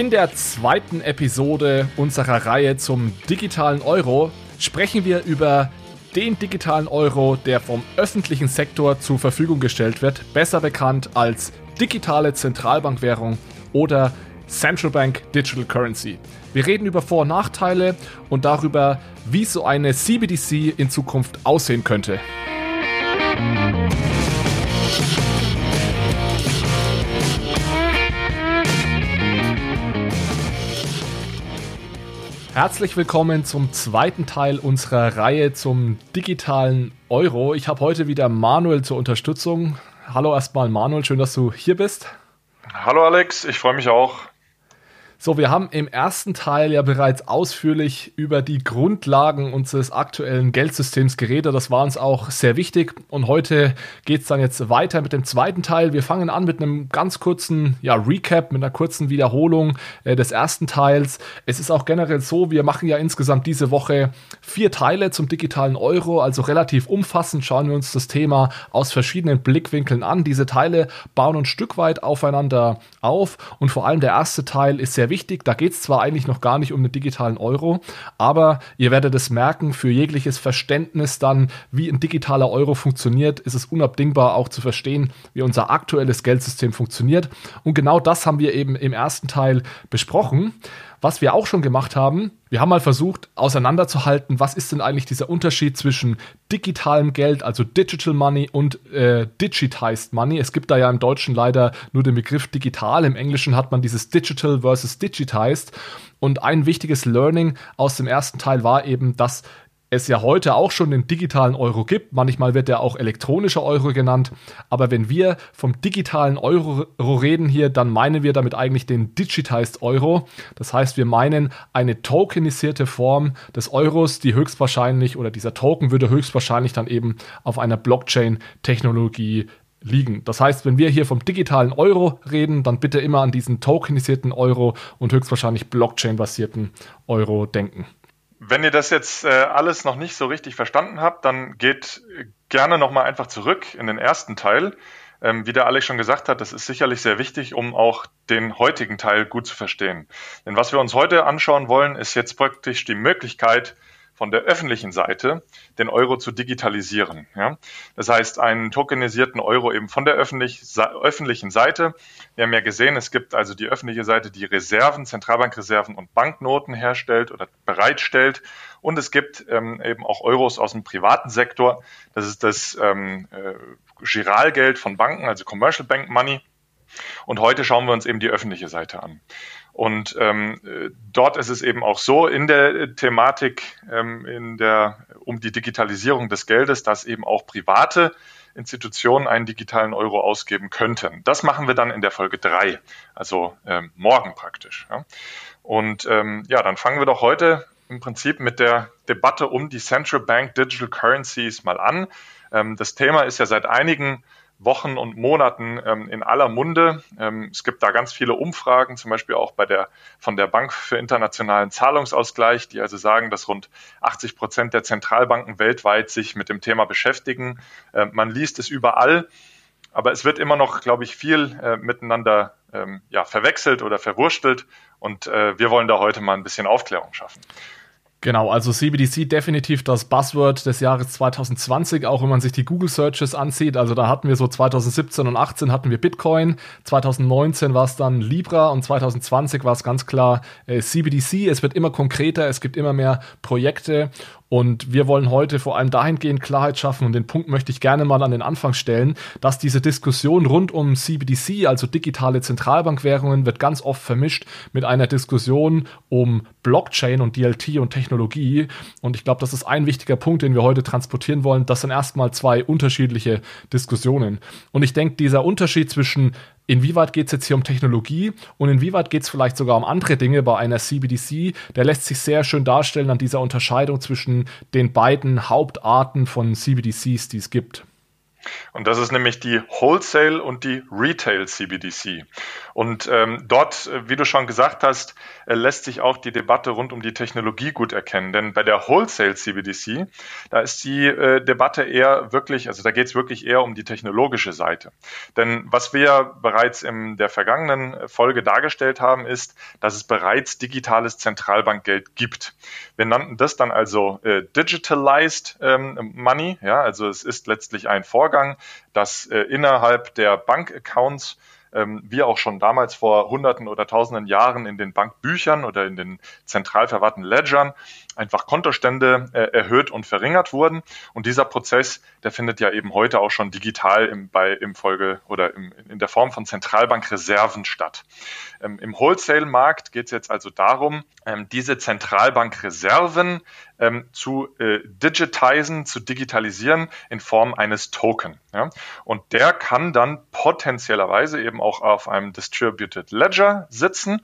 In der zweiten Episode unserer Reihe zum digitalen Euro sprechen wir über den digitalen Euro, der vom öffentlichen Sektor zur Verfügung gestellt wird, besser bekannt als digitale Zentralbankwährung oder Central Bank Digital Currency. Wir reden über Vor- und Nachteile und darüber, wie so eine CBDC in Zukunft aussehen könnte. Herzlich willkommen zum zweiten Teil unserer Reihe zum digitalen Euro. Ich habe heute wieder Manuel zur Unterstützung. Hallo erstmal Manuel, schön, dass du hier bist. Hallo Alex, ich freue mich auch. So, wir haben im ersten Teil ja bereits ausführlich über die Grundlagen unseres aktuellen Geldsystems geredet. Das war uns auch sehr wichtig. Und heute geht es dann jetzt weiter mit dem zweiten Teil. Wir fangen an mit einem ganz kurzen ja, Recap, mit einer kurzen Wiederholung äh, des ersten Teils. Es ist auch generell so, wir machen ja insgesamt diese Woche vier Teile zum digitalen Euro, also relativ umfassend schauen wir uns das Thema aus verschiedenen Blickwinkeln an. Diese Teile bauen ein Stück weit aufeinander auf und vor allem der erste Teil ist sehr wichtig. Da geht es zwar eigentlich noch gar nicht um den digitalen Euro, aber ihr werdet es merken, für jegliches Verständnis dann, wie ein digitaler Euro funktioniert, ist es unabdingbar auch zu verstehen, wie unser aktuelles Geldsystem funktioniert. Und genau das haben wir eben im ersten Teil besprochen. Was wir auch schon gemacht haben, wir haben mal versucht auseinanderzuhalten, was ist denn eigentlich dieser Unterschied zwischen digitalem Geld, also Digital Money und äh, Digitized Money. Es gibt da ja im Deutschen leider nur den Begriff digital, im Englischen hat man dieses Digital versus Digitized. Und ein wichtiges Learning aus dem ersten Teil war eben, dass es ja heute auch schon den digitalen Euro gibt. Manchmal wird er auch elektronischer Euro genannt. Aber wenn wir vom digitalen Euro reden hier, dann meinen wir damit eigentlich den Digitized Euro. Das heißt, wir meinen eine tokenisierte Form des Euros, die höchstwahrscheinlich oder dieser Token würde höchstwahrscheinlich dann eben auf einer Blockchain-Technologie liegen. Das heißt, wenn wir hier vom digitalen Euro reden, dann bitte immer an diesen tokenisierten Euro und höchstwahrscheinlich Blockchain-basierten Euro denken. Wenn ihr das jetzt äh, alles noch nicht so richtig verstanden habt, dann geht gerne nochmal einfach zurück in den ersten Teil. Ähm, wie der Alex schon gesagt hat, das ist sicherlich sehr wichtig, um auch den heutigen Teil gut zu verstehen. Denn was wir uns heute anschauen wollen, ist jetzt praktisch die Möglichkeit, von der öffentlichen Seite den Euro zu digitalisieren. Ja? Das heißt, einen tokenisierten Euro eben von der öffentlich, öffentlichen Seite. Wir haben ja gesehen, es gibt also die öffentliche Seite, die Reserven, Zentralbankreserven und Banknoten herstellt oder bereitstellt. Und es gibt ähm, eben auch Euros aus dem privaten Sektor. Das ist das ähm, äh, Giralgeld von Banken, also Commercial Bank Money. Und heute schauen wir uns eben die öffentliche Seite an. Und ähm, dort ist es eben auch so in der Thematik ähm, in der, um die Digitalisierung des Geldes, dass eben auch private Institutionen einen digitalen Euro ausgeben könnten. Das machen wir dann in der Folge drei, also ähm, morgen praktisch. Ja. Und ähm, ja, dann fangen wir doch heute im Prinzip mit der Debatte um die Central Bank Digital Currencies mal an. Ähm, das Thema ist ja seit einigen Wochen und Monaten ähm, in aller Munde. Ähm, es gibt da ganz viele Umfragen, zum Beispiel auch bei der, von der Bank für internationalen Zahlungsausgleich, die also sagen, dass rund 80 Prozent der Zentralbanken weltweit sich mit dem Thema beschäftigen. Äh, man liest es überall, aber es wird immer noch, glaube ich, viel äh, miteinander ähm, ja, verwechselt oder verwurstelt und äh, wir wollen da heute mal ein bisschen Aufklärung schaffen. Genau, also CBDC definitiv das Buzzword des Jahres 2020, auch wenn man sich die Google Searches ansieht. Also da hatten wir so 2017 und 18 hatten wir Bitcoin, 2019 war es dann Libra und 2020 war es ganz klar äh, CBDC. Es wird immer konkreter, es gibt immer mehr Projekte und wir wollen heute vor allem dahingehend Klarheit schaffen und den Punkt möchte ich gerne mal an den Anfang stellen, dass diese Diskussion rund um CBDC, also digitale Zentralbankwährungen, wird ganz oft vermischt mit einer Diskussion um Blockchain und DLT und Technologie. Und ich glaube, das ist ein wichtiger Punkt, den wir heute transportieren wollen. Das sind erstmal zwei unterschiedliche Diskussionen. Und ich denke, dieser Unterschied zwischen inwieweit geht es jetzt hier um Technologie und inwieweit geht es vielleicht sogar um andere Dinge bei einer CBDC, der lässt sich sehr schön darstellen an dieser Unterscheidung zwischen den beiden Hauptarten von CBDCs, die es gibt. Und das ist nämlich die Wholesale und die Retail CBDC. Und ähm, dort, äh, wie du schon gesagt hast, äh, lässt sich auch die Debatte rund um die Technologie gut erkennen. Denn bei der Wholesale CBDC, da ist die äh, Debatte eher wirklich, also da geht es wirklich eher um die technologische Seite. Denn was wir bereits in der vergangenen Folge dargestellt haben, ist, dass es bereits digitales Zentralbankgeld gibt. Wir nannten das dann also äh, Digitalized ähm, Money, ja, also es ist letztlich ein Vorgang, dass äh, innerhalb der Bankaccounts ähm, wie auch schon damals vor Hunderten oder Tausenden Jahren in den Bankbüchern oder in den zentral verwahrten Ledgern einfach Kontostände äh, erhöht und verringert wurden. Und dieser Prozess, der findet ja eben heute auch schon digital im, bei, im Folge oder im, in der Form von Zentralbankreserven statt. Ähm, Im Wholesale-Markt geht es jetzt also darum, ähm, diese Zentralbankreserven ähm, zu äh, digitisen, zu digitalisieren in Form eines Token. Ja? Und der kann dann potenziellerweise eben auch auf einem Distributed Ledger sitzen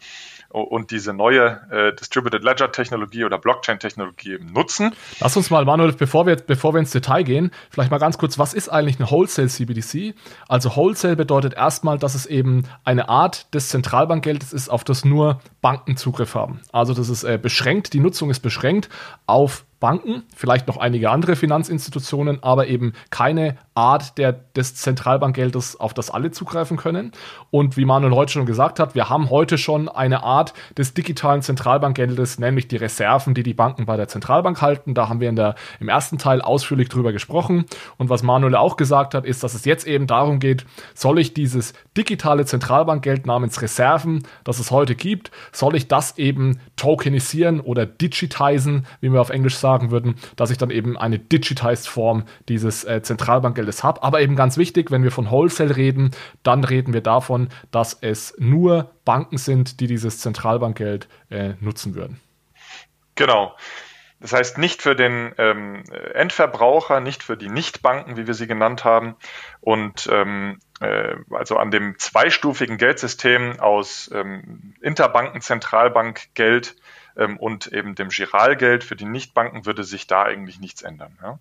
und diese neue äh, Distributed Ledger Technologie oder Blockchain Technologie nutzen. Lass uns mal, Manuel, bevor wir, bevor wir ins Detail gehen, vielleicht mal ganz kurz, was ist eigentlich eine Wholesale CBDC? Also Wholesale bedeutet erstmal, dass es eben eine Art des Zentralbankgeldes ist, auf das nur Banken Zugriff haben. Also das ist äh, beschränkt, die Nutzung ist beschränkt auf Banken, vielleicht noch einige andere Finanzinstitutionen, aber eben keine Art der, des Zentralbankgeldes, auf das alle zugreifen können. Und wie Manuel heute schon gesagt hat, wir haben heute schon eine Art des digitalen Zentralbankgeldes, nämlich die Reserven, die die Banken bei der Zentralbank halten. Da haben wir in der, im ersten Teil ausführlich drüber gesprochen. Und was Manuel auch gesagt hat, ist, dass es jetzt eben darum geht, soll ich dieses digitale Zentralbankgeld namens Reserven, das es heute gibt, soll ich das eben tokenisieren oder digitisen, wie wir auf Englisch sagen würden, dass ich dann eben eine digitized Form dieses äh, Zentralbankgeldes habe. Aber eben ganz wichtig, wenn wir von Wholesale reden, dann reden wir davon, dass es nur Banken sind, die dieses Zentralbankgeld äh, nutzen würden. Genau. Das heißt nicht für den ähm, Endverbraucher, nicht für die Nichtbanken, wie wir sie genannt haben. Und ähm, äh, also an dem zweistufigen Geldsystem aus ähm, Interbanken, Zentralbankgeld ähm, und eben dem Giralgeld für die Nichtbanken würde sich da eigentlich nichts ändern. Ja.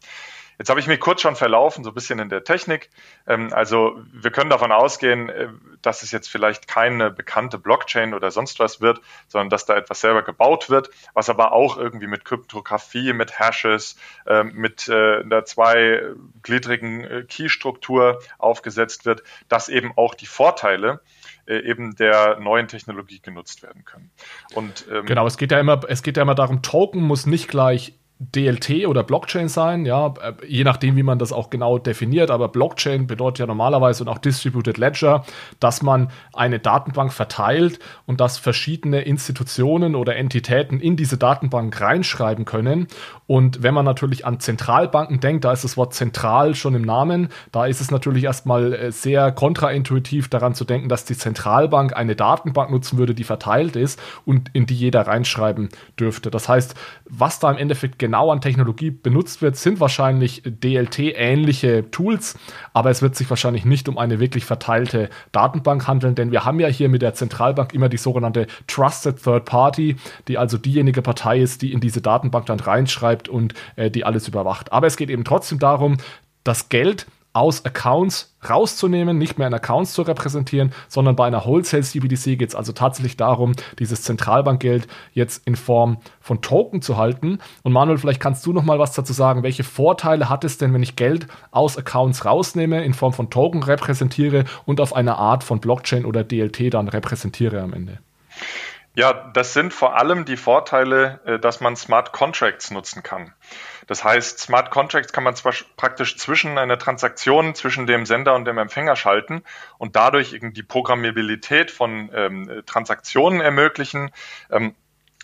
Jetzt habe ich mich kurz schon verlaufen, so ein bisschen in der Technik. Ähm, also wir können davon ausgehen, äh, dass es jetzt vielleicht keine bekannte Blockchain oder sonst was wird, sondern dass da etwas selber gebaut wird, was aber auch irgendwie mit Kryptographie, mit Hashes, ähm, mit äh, einer zweigliedrigen äh, Key-Struktur aufgesetzt wird, dass eben auch die Vorteile eben der neuen Technologie genutzt werden können. Und ähm, genau, es geht ja immer, es geht ja immer darum, Token muss nicht gleich DLT oder Blockchain sein, ja, äh, je nachdem, wie man das auch genau definiert. Aber Blockchain bedeutet ja normalerweise und auch Distributed Ledger, dass man eine Datenbank verteilt und dass verschiedene Institutionen oder Entitäten in diese Datenbank reinschreiben können. Und wenn man natürlich an Zentralbanken denkt, da ist das Wort zentral schon im Namen, da ist es natürlich erstmal äh, sehr kontraintuitiv daran zu denken, dass die Zentralbank eine Datenbank nutzen würde, die verteilt ist und in die jeder reinschreiben dürfte. Das heißt, was da im Endeffekt genau an Technologie benutzt wird, sind wahrscheinlich DLT-ähnliche Tools, aber es wird sich wahrscheinlich nicht um eine wirklich verteilte Datenbank handeln, denn wir haben ja hier mit der Zentralbank immer die sogenannte Trusted Third Party, die also diejenige Partei ist, die in diese Datenbank dann reinschreibt und äh, die alles überwacht. Aber es geht eben trotzdem darum, das Geld aus Accounts rauszunehmen, nicht mehr in Accounts zu repräsentieren, sondern bei einer Wholesale CBDC geht es also tatsächlich darum, dieses Zentralbankgeld jetzt in Form von Token zu halten. Und Manuel, vielleicht kannst du noch mal was dazu sagen. Welche Vorteile hat es denn, wenn ich Geld aus Accounts rausnehme, in Form von Token repräsentiere und auf eine Art von Blockchain oder DLT dann repräsentiere am Ende? Ja, das sind vor allem die Vorteile, äh, dass man Smart Contracts nutzen kann. Das heißt, Smart Contracts kann man zwar praktisch zwischen einer Transaktion zwischen dem Sender und dem Empfänger schalten und dadurch die Programmabilität von ähm, Transaktionen ermöglichen. Ähm,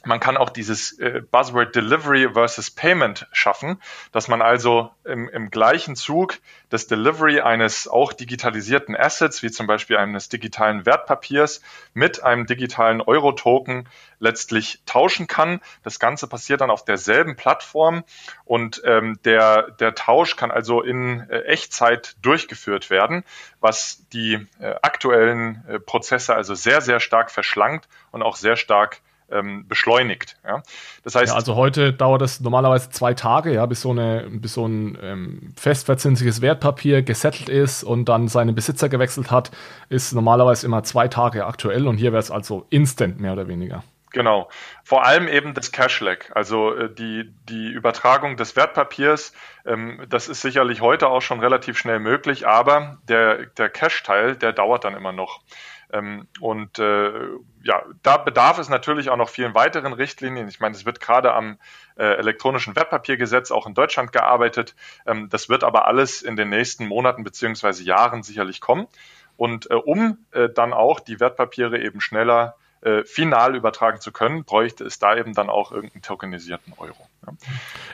man kann auch dieses äh, Buzzword Delivery versus Payment schaffen, dass man also im, im gleichen Zug das Delivery eines auch digitalisierten Assets, wie zum Beispiel eines digitalen Wertpapiers, mit einem digitalen Euro-Token letztlich tauschen kann. Das Ganze passiert dann auf derselben Plattform und ähm, der, der Tausch kann also in äh, Echtzeit durchgeführt werden, was die äh, aktuellen äh, Prozesse also sehr, sehr stark verschlankt und auch sehr stark ähm, beschleunigt. Ja? Das heißt, ja, also heute dauert es normalerweise zwei Tage, ja, bis so, eine, bis so ein ähm, festverzinsliches Wertpapier gesettelt ist und dann seinen Besitzer gewechselt hat, ist normalerweise immer zwei Tage aktuell und hier wäre es also instant mehr oder weniger. Genau. Vor allem eben das Cash-Lag, also äh, die, die Übertragung des Wertpapiers, ähm, das ist sicherlich heute auch schon relativ schnell möglich, aber der, der Cash-Teil, der dauert dann immer noch. Ähm, und äh, ja, da bedarf es natürlich auch noch vielen weiteren Richtlinien. Ich meine, es wird gerade am äh, elektronischen Wertpapiergesetz auch in Deutschland gearbeitet. Ähm, das wird aber alles in den nächsten Monaten beziehungsweise Jahren sicherlich kommen. Und äh, um dann auch die Wertpapiere eben schneller final übertragen zu können, bräuchte es da eben dann auch irgendeinen tokenisierten Euro. Ja.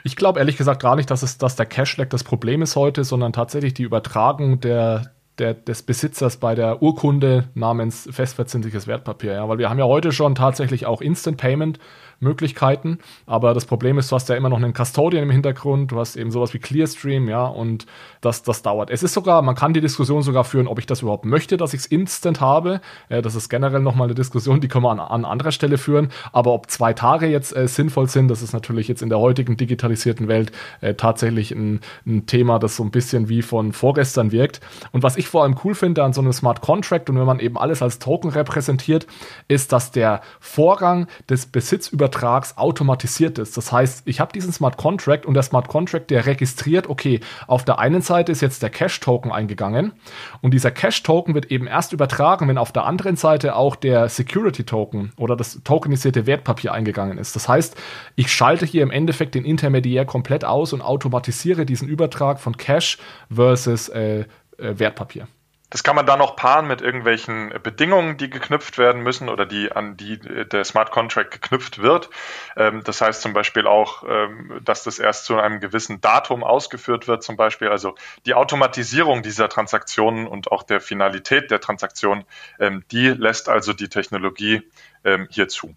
Ich glaube ehrlich gesagt gar nicht, dass es dass der Cash-Lag das Problem ist heute, sondern tatsächlich die Übertragung der, der, des Besitzers bei der Urkunde namens festverzinsliches Wertpapier. Ja? Weil wir haben ja heute schon tatsächlich auch Instant Payment Möglichkeiten. Aber das Problem ist, du hast ja immer noch einen Custodian im Hintergrund, du hast eben sowas wie Clearstream, ja, und das, das dauert. Es ist sogar, man kann die Diskussion sogar führen, ob ich das überhaupt möchte, dass ich es instant habe. Äh, das ist generell nochmal eine Diskussion, die kann man an, an anderer Stelle führen. Aber ob zwei Tage jetzt äh, sinnvoll sind, das ist natürlich jetzt in der heutigen digitalisierten Welt äh, tatsächlich ein, ein Thema, das so ein bisschen wie von vorgestern wirkt. Und was ich vor allem cool finde an so einem Smart Contract und wenn man eben alles als Token repräsentiert, ist, dass der Vorgang des Besitzübertrags Übertrags automatisiert ist. Das heißt, ich habe diesen Smart Contract und der Smart Contract, der registriert, okay, auf der einen Seite ist jetzt der Cash-Token eingegangen und dieser Cash-Token wird eben erst übertragen, wenn auf der anderen Seite auch der Security-Token oder das tokenisierte Wertpapier eingegangen ist. Das heißt, ich schalte hier im Endeffekt den Intermediär komplett aus und automatisiere diesen Übertrag von Cash versus äh, äh, Wertpapier. Das kann man dann noch paaren mit irgendwelchen Bedingungen, die geknüpft werden müssen oder die an die der Smart Contract geknüpft wird. Ähm, das heißt zum Beispiel auch, ähm, dass das erst zu einem gewissen Datum ausgeführt wird, zum Beispiel. Also die Automatisierung dieser Transaktionen und auch der Finalität der Transaktion, ähm, die lässt also die Technologie hier zu.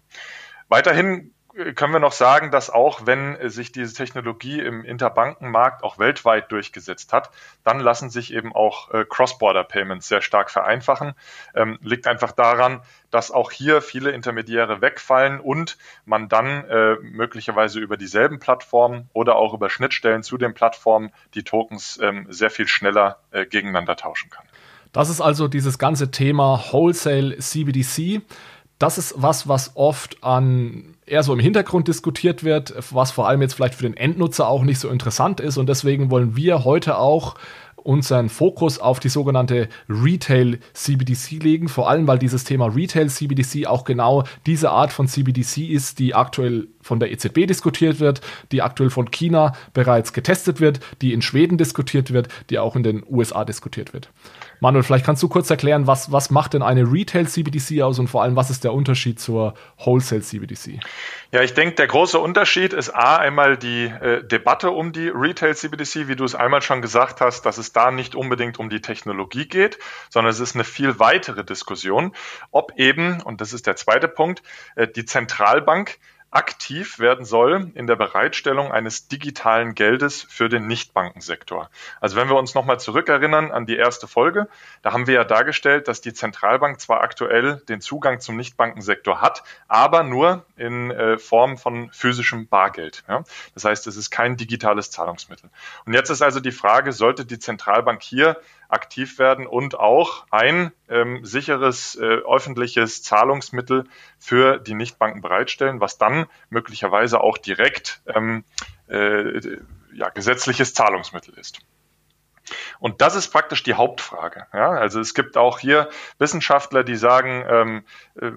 Weiterhin können wir noch sagen, dass auch wenn sich diese Technologie im Interbankenmarkt auch weltweit durchgesetzt hat, dann lassen sich eben auch äh, Cross-Border-Payments sehr stark vereinfachen. Ähm, liegt einfach daran, dass auch hier viele Intermediäre wegfallen und man dann äh, möglicherweise über dieselben Plattformen oder auch über Schnittstellen zu den Plattformen die Tokens ähm, sehr viel schneller äh, gegeneinander tauschen kann. Das ist also dieses ganze Thema Wholesale CBDC das ist was, was oft an eher so im Hintergrund diskutiert wird, was vor allem jetzt vielleicht für den Endnutzer auch nicht so interessant ist. Und deswegen wollen wir heute auch unseren Fokus auf die sogenannte Retail CBDC legen, vor allem weil dieses Thema Retail CBDC auch genau diese Art von CBDC ist, die aktuell von der EZB diskutiert wird, die aktuell von China bereits getestet wird, die in Schweden diskutiert wird, die auch in den USA diskutiert wird. Manuel, vielleicht kannst du kurz erklären, was, was macht denn eine Retail CBDC aus und vor allem, was ist der Unterschied zur Wholesale CBDC? Ja, ich denke, der große Unterschied ist A, einmal die äh, Debatte um die Retail CBDC, wie du es einmal schon gesagt hast, dass es da nicht unbedingt um die Technologie geht, sondern es ist eine viel weitere Diskussion, ob eben, und das ist der zweite Punkt, äh, die Zentralbank aktiv werden soll in der Bereitstellung eines digitalen Geldes für den Nichtbankensektor. Also wenn wir uns nochmal zurückerinnern an die erste Folge, da haben wir ja dargestellt, dass die Zentralbank zwar aktuell den Zugang zum Nichtbankensektor hat, aber nur in äh, Form von physischem Bargeld. Das heißt, es ist kein digitales Zahlungsmittel. Und jetzt ist also die Frage, sollte die Zentralbank hier aktiv werden und auch ein ähm, sicheres äh, öffentliches Zahlungsmittel für die Nichtbanken bereitstellen, was dann möglicherweise auch direkt ähm, äh, ja, gesetzliches Zahlungsmittel ist. Und das ist praktisch die Hauptfrage. Ja? Also es gibt auch hier Wissenschaftler, die sagen, ähm, äh,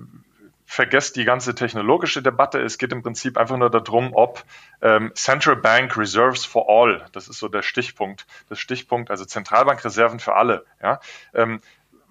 vergesst die ganze technologische Debatte. Es geht im Prinzip einfach nur darum, ob ähm, Central Bank Reserves for All, das ist so der Stichpunkt, das Stichpunkt, also Zentralbankreserven für alle, ja, ähm,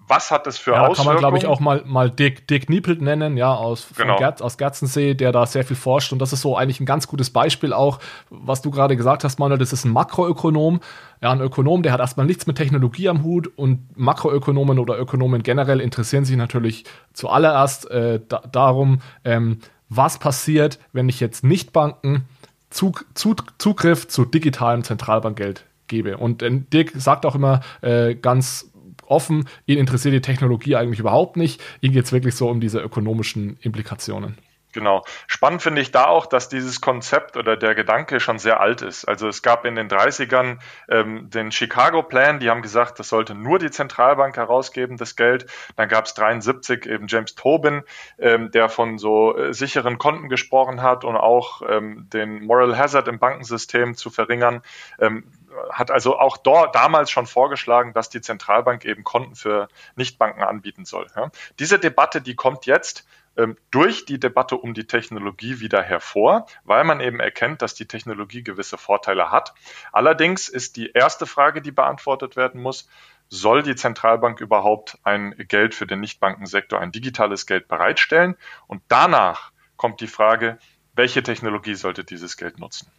was hat das für ja, Auswirkungen? Kann man, glaube ich, auch mal, mal Dick, Dick Niepelt nennen, ja, aus, genau. Gerz, aus Gerzensee, der da sehr viel forscht. Und das ist so eigentlich ein ganz gutes Beispiel auch, was du gerade gesagt hast, Manuel, das ist ein Makroökonom. Ja, ein Ökonom, der hat erstmal nichts mit Technologie am Hut und Makroökonomen oder Ökonomen generell interessieren sich natürlich zuallererst äh, da, darum, ähm, was passiert, wenn ich jetzt Nichtbanken Zug, Zug, Zugriff zu digitalem Zentralbankgeld gebe. Und äh, Dirk sagt auch immer äh, ganz offen, ihn interessiert die Technologie eigentlich überhaupt nicht. Ihm geht es wirklich so um diese ökonomischen Implikationen. Genau. Spannend finde ich da auch, dass dieses Konzept oder der Gedanke schon sehr alt ist. Also es gab in den 30ern ähm, den Chicago Plan, die haben gesagt, das sollte nur die Zentralbank herausgeben, das Geld. Dann gab es 73 eben James Tobin, ähm, der von so äh, sicheren Konten gesprochen hat und auch ähm, den Moral Hazard im Bankensystem zu verringern. Ähm, hat also auch dort damals schon vorgeschlagen, dass die Zentralbank eben Konten für Nichtbanken anbieten soll. Ja. Diese Debatte, die kommt jetzt ähm, durch die Debatte um die Technologie wieder hervor, weil man eben erkennt, dass die Technologie gewisse Vorteile hat. Allerdings ist die erste Frage, die beantwortet werden muss, soll die Zentralbank überhaupt ein Geld für den Nichtbankensektor, ein digitales Geld bereitstellen? Und danach kommt die Frage, welche Technologie sollte dieses Geld nutzen?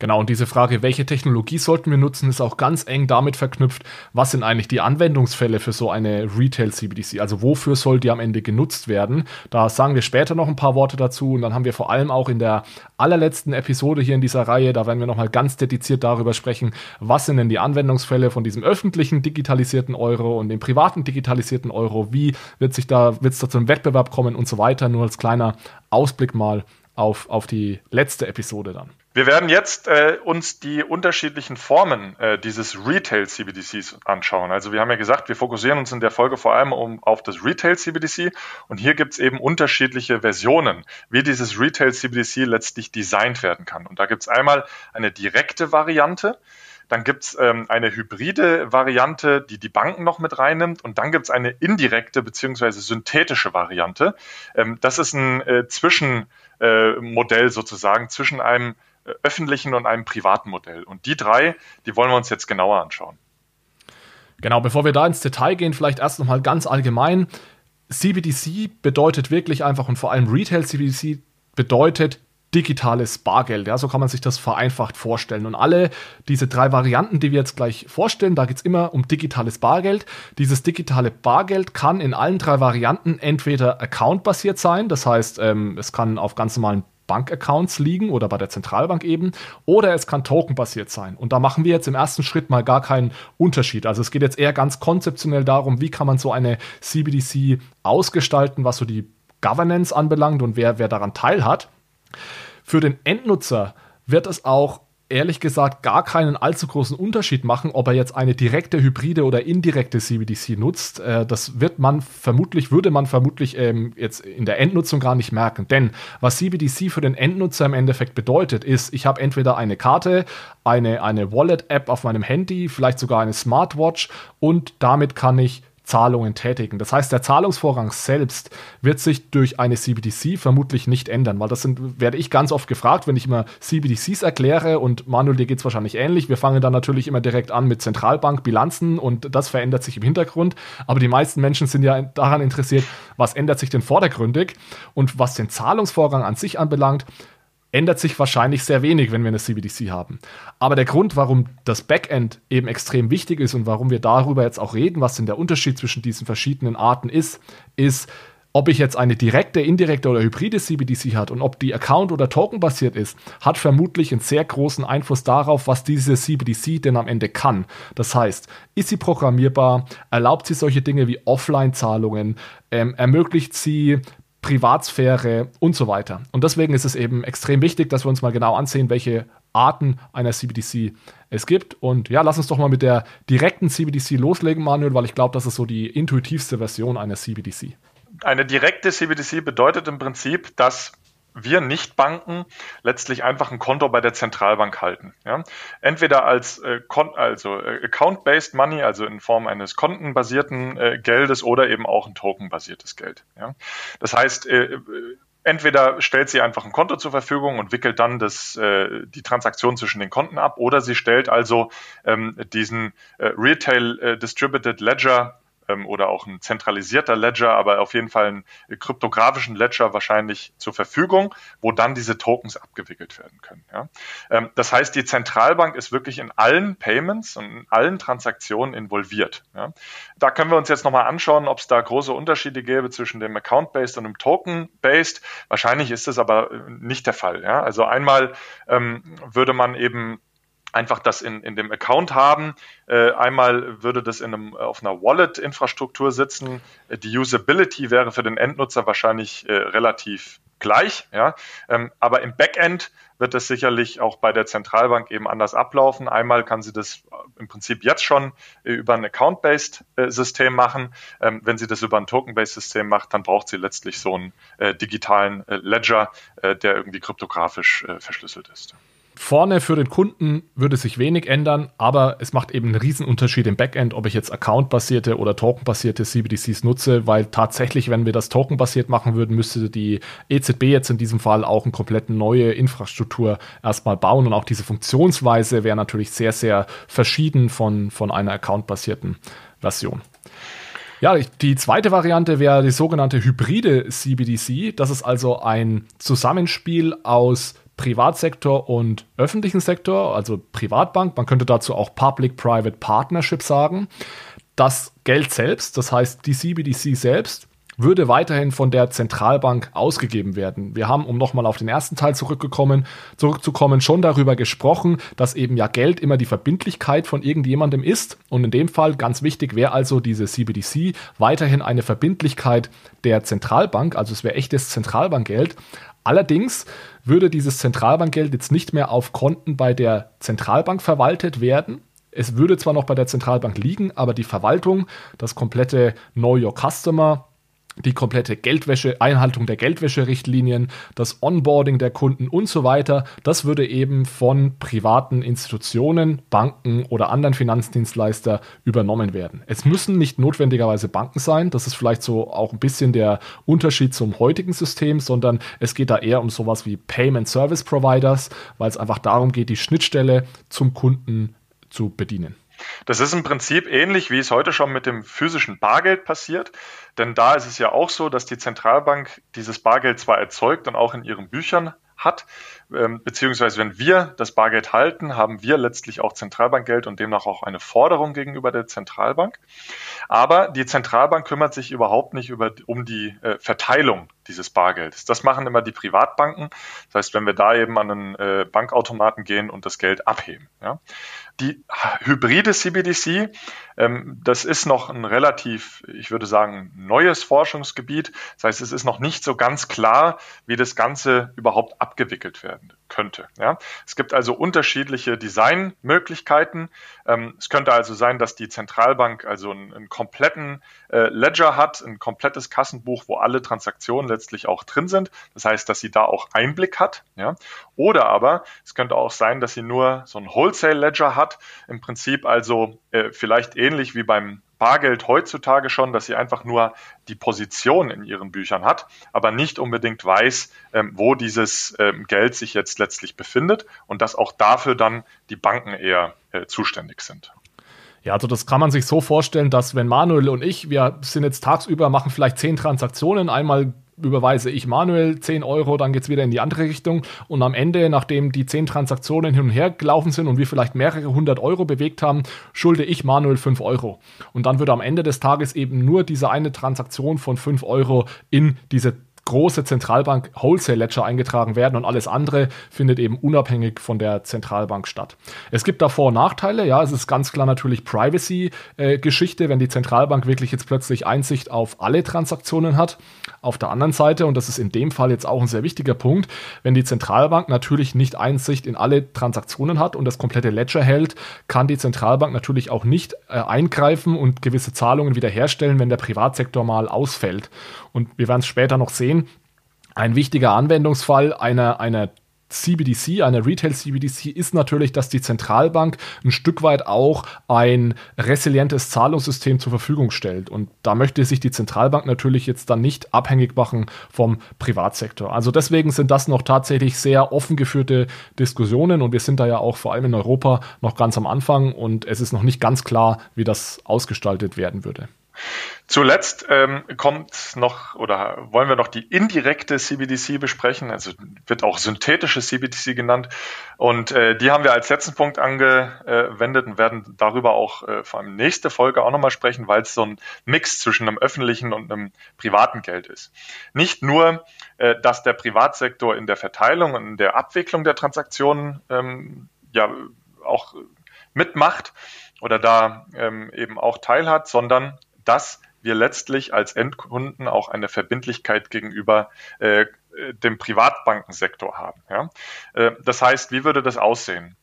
Genau, und diese Frage, welche Technologie sollten wir nutzen, ist auch ganz eng damit verknüpft, was sind eigentlich die Anwendungsfälle für so eine Retail-CBDC? Also wofür soll die am Ende genutzt werden? Da sagen wir später noch ein paar Worte dazu und dann haben wir vor allem auch in der allerletzten Episode hier in dieser Reihe, da werden wir nochmal ganz dediziert darüber sprechen, was sind denn die Anwendungsfälle von diesem öffentlichen digitalisierten Euro und dem privaten digitalisierten Euro? Wie wird sich da, wird es da zum Wettbewerb kommen und so weiter? Nur als kleiner Ausblick mal auf, auf die letzte Episode dann. Wir werden jetzt äh, uns die unterschiedlichen Formen äh, dieses Retail CBDCs anschauen. Also wir haben ja gesagt, wir fokussieren uns in der Folge vor allem um, auf das Retail CBDC und hier gibt es eben unterschiedliche Versionen, wie dieses Retail CBDC letztlich designt werden kann. Und da gibt es einmal eine direkte Variante, dann gibt es ähm, eine hybride Variante, die die Banken noch mit reinnimmt. Und dann gibt es eine indirekte beziehungsweise synthetische Variante. Ähm, das ist ein äh, Zwischenmodell äh, sozusagen zwischen einem öffentlichen und einem privaten Modell. Und die drei, die wollen wir uns jetzt genauer anschauen. Genau, bevor wir da ins Detail gehen, vielleicht erst nochmal ganz allgemein. CBDC bedeutet wirklich einfach und vor allem Retail CBDC bedeutet digitales Bargeld. Ja, so kann man sich das vereinfacht vorstellen. Und alle diese drei Varianten, die wir jetzt gleich vorstellen, da geht es immer um digitales Bargeld. Dieses digitale Bargeld kann in allen drei Varianten entweder accountbasiert sein, das heißt, ähm, es kann auf ganz normalen Bankaccounts liegen oder bei der Zentralbank eben, oder es kann tokenbasiert sein. Und da machen wir jetzt im ersten Schritt mal gar keinen Unterschied. Also es geht jetzt eher ganz konzeptionell darum, wie kann man so eine CBDC ausgestalten, was so die Governance anbelangt und wer, wer daran teilhat. Für den Endnutzer wird es auch ehrlich gesagt gar keinen allzu großen Unterschied machen, ob er jetzt eine direkte hybride oder indirekte CBDC nutzt. Äh, das wird man vermutlich, würde man vermutlich ähm, jetzt in der Endnutzung gar nicht merken. Denn was CBDC für den Endnutzer im Endeffekt bedeutet, ist, ich habe entweder eine Karte, eine, eine Wallet-App auf meinem Handy, vielleicht sogar eine Smartwatch und damit kann ich Zahlungen tätigen. Das heißt, der Zahlungsvorgang selbst wird sich durch eine CBDC vermutlich nicht ändern, weil das sind, werde ich ganz oft gefragt, wenn ich immer CBDCs erkläre und Manuel, dir geht es wahrscheinlich ähnlich. Wir fangen dann natürlich immer direkt an mit Zentralbank, Bilanzen und das verändert sich im Hintergrund. Aber die meisten Menschen sind ja daran interessiert, was ändert sich denn vordergründig und was den Zahlungsvorgang an sich anbelangt, ändert sich wahrscheinlich sehr wenig, wenn wir eine CBDC haben. Aber der Grund, warum das Backend eben extrem wichtig ist und warum wir darüber jetzt auch reden, was denn der Unterschied zwischen diesen verschiedenen Arten ist, ist, ob ich jetzt eine direkte, indirekte oder hybride CBDC hat und ob die Account- oder Token-basiert ist, hat vermutlich einen sehr großen Einfluss darauf, was diese CBDC denn am Ende kann. Das heißt, ist sie programmierbar, erlaubt sie solche Dinge wie Offline-Zahlungen, ähm, ermöglicht sie Privatsphäre und so weiter. Und deswegen ist es eben extrem wichtig, dass wir uns mal genau ansehen, welche Arten einer CBDC es gibt. Und ja, lass uns doch mal mit der direkten CBDC loslegen, Manuel, weil ich glaube, das ist so die intuitivste Version einer CBDC. Eine direkte CBDC bedeutet im Prinzip, dass wir Nichtbanken letztlich einfach ein Konto bei der Zentralbank halten. Ja? Entweder als äh, also äh, Account-based Money, also in Form eines kontenbasierten äh, Geldes oder eben auch ein tokenbasiertes Geld. Ja? Das heißt, äh, entweder stellt sie einfach ein Konto zur Verfügung und wickelt dann das, äh, die Transaktion zwischen den Konten ab, oder sie stellt also ähm, diesen äh, Retail äh, Distributed Ledger ähm, oder auch ein zentralisierter Ledger, aber auf jeden Fall einen kryptografischen Ledger wahrscheinlich zur Verfügung, wo dann diese Tokens abgewickelt werden können. Ja? Ähm, das heißt, die Zentralbank ist wirklich in allen Payments und in allen Transaktionen involviert. Ja? Da können wir uns jetzt nochmal anschauen, ob es da große Unterschiede gäbe zwischen dem Account-Based und dem Token-Based. Wahrscheinlich ist es aber äh, nicht der Fall. Ja? Also einmal ähm, würde man eben einfach das in, in dem Account haben. Äh, einmal würde das in einem, auf einer Wallet-Infrastruktur sitzen. Äh, die Usability wäre für den Endnutzer wahrscheinlich äh, relativ gleich, ja. Ähm, aber im Backend wird es sicherlich auch bei der Zentralbank eben anders ablaufen. Einmal kann sie das im Prinzip jetzt schon äh, über ein Account-Based äh, System machen. Ähm, wenn sie das über ein Token-Based System macht, dann braucht sie letztlich so einen äh, digitalen Ledger, der irgendwie kryptografisch verschlüsselt ist. Vorne für den Kunden würde sich wenig ändern, aber es macht eben einen Riesenunterschied im Backend, ob ich jetzt Account-basierte oder Token-basierte CBDCs nutze, weil tatsächlich, wenn wir das Token-basiert machen würden, müsste die EZB jetzt in diesem Fall auch eine komplett neue Infrastruktur erstmal bauen und auch diese Funktionsweise wäre natürlich sehr, sehr verschieden von, von einer Account-basierten Version. Ja, die zweite Variante wäre die sogenannte hybride CBDC. Das ist also ein Zusammenspiel aus Privatsektor und öffentlichen Sektor, also Privatbank. Man könnte dazu auch Public-Private Partnership sagen. Das Geld selbst, das heißt die CBDC selbst, würde weiterhin von der Zentralbank ausgegeben werden. Wir haben, um nochmal auf den ersten Teil zurückgekommen, zurückzukommen, schon darüber gesprochen, dass eben ja Geld immer die Verbindlichkeit von irgendjemandem ist. Und in dem Fall ganz wichtig wäre also diese CBDC weiterhin eine Verbindlichkeit der Zentralbank, also es wäre echtes Zentralbankgeld. Allerdings würde dieses Zentralbankgeld jetzt nicht mehr auf Konten bei der Zentralbank verwaltet werden. Es würde zwar noch bei der Zentralbank liegen, aber die Verwaltung, das komplette Know Your Customer, die komplette Geldwäsche, Einhaltung der Geldwäscherichtlinien, das Onboarding der Kunden und so weiter, das würde eben von privaten Institutionen, Banken oder anderen Finanzdienstleister übernommen werden. Es müssen nicht notwendigerweise Banken sein, das ist vielleicht so auch ein bisschen der Unterschied zum heutigen System, sondern es geht da eher um sowas wie Payment Service Providers, weil es einfach darum geht, die Schnittstelle zum Kunden zu bedienen. Das ist im Prinzip ähnlich, wie es heute schon mit dem physischen Bargeld passiert. Denn da ist es ja auch so, dass die Zentralbank dieses Bargeld zwar erzeugt und auch in ihren Büchern hat, beziehungsweise wenn wir das Bargeld halten, haben wir letztlich auch Zentralbankgeld und demnach auch eine Forderung gegenüber der Zentralbank. Aber die Zentralbank kümmert sich überhaupt nicht über, um die äh, Verteilung dieses Bargelds. Das machen immer die Privatbanken. Das heißt, wenn wir da eben an einen äh, Bankautomaten gehen und das Geld abheben. Ja. Die hybride CBDC, ähm, das ist noch ein relativ, ich würde sagen, neues Forschungsgebiet. Das heißt, es ist noch nicht so ganz klar, wie das Ganze überhaupt abgewickelt werden könnte. Ja. Es gibt also unterschiedliche Designmöglichkeiten. Ähm, es könnte also sein, dass die Zentralbank also einen, einen kompletten äh, Ledger hat, ein komplettes Kassenbuch, wo alle Transaktionen letztlich auch drin sind. Das heißt, dass sie da auch Einblick hat. Ja. Oder aber es könnte auch sein, dass sie nur so ein Wholesale Ledger hat, im Prinzip also äh, vielleicht ähnlich wie beim Bargeld heutzutage schon, dass sie einfach nur die Position in ihren Büchern hat, aber nicht unbedingt weiß, ähm, wo dieses ähm, Geld sich jetzt letztlich befindet und dass auch dafür dann die Banken eher äh, zuständig sind. Ja, also das kann man sich so vorstellen, dass wenn Manuel und ich, wir sind jetzt tagsüber, machen vielleicht zehn Transaktionen, einmal überweise ich manuell 10 Euro, dann geht es wieder in die andere Richtung. Und am Ende, nachdem die 10 Transaktionen hin und her gelaufen sind und wir vielleicht mehrere hundert Euro bewegt haben, schulde ich manuell 5 Euro. Und dann würde am Ende des Tages eben nur diese eine Transaktion von 5 Euro in diese große Zentralbank Wholesale Ledger eingetragen werden und alles andere findet eben unabhängig von der Zentralbank statt. Es gibt da Vor- und Nachteile. Ja, es ist ganz klar natürlich Privacy-Geschichte, äh, wenn die Zentralbank wirklich jetzt plötzlich Einsicht auf alle Transaktionen hat. Auf der anderen Seite, und das ist in dem Fall jetzt auch ein sehr wichtiger Punkt, wenn die Zentralbank natürlich nicht Einsicht in alle Transaktionen hat und das komplette Ledger hält, kann die Zentralbank natürlich auch nicht äh, eingreifen und gewisse Zahlungen wiederherstellen, wenn der Privatsektor mal ausfällt. Und wir werden es später noch sehen. Ein wichtiger Anwendungsfall einer, einer CBDC, einer Retail CBDC, ist natürlich, dass die Zentralbank ein Stück weit auch ein resilientes Zahlungssystem zur Verfügung stellt. Und da möchte sich die Zentralbank natürlich jetzt dann nicht abhängig machen vom Privatsektor. Also deswegen sind das noch tatsächlich sehr offen geführte Diskussionen und wir sind da ja auch vor allem in Europa noch ganz am Anfang und es ist noch nicht ganz klar, wie das ausgestaltet werden würde. Zuletzt ähm, kommt noch oder wollen wir noch die indirekte CBDC besprechen, also wird auch synthetische CBDC genannt. Und äh, die haben wir als letzten Punkt angewendet und werden darüber auch äh, vor allem nächste Folge auch nochmal sprechen, weil es so ein Mix zwischen einem öffentlichen und einem privaten Geld ist. Nicht nur, äh, dass der Privatsektor in der Verteilung und in der Abwicklung der Transaktionen ähm, ja auch mitmacht oder da ähm, eben auch teilhat, sondern dass wir letztlich als Endkunden auch eine Verbindlichkeit gegenüber äh, dem Privatbankensektor haben. Ja? Äh, das heißt, wie würde das aussehen?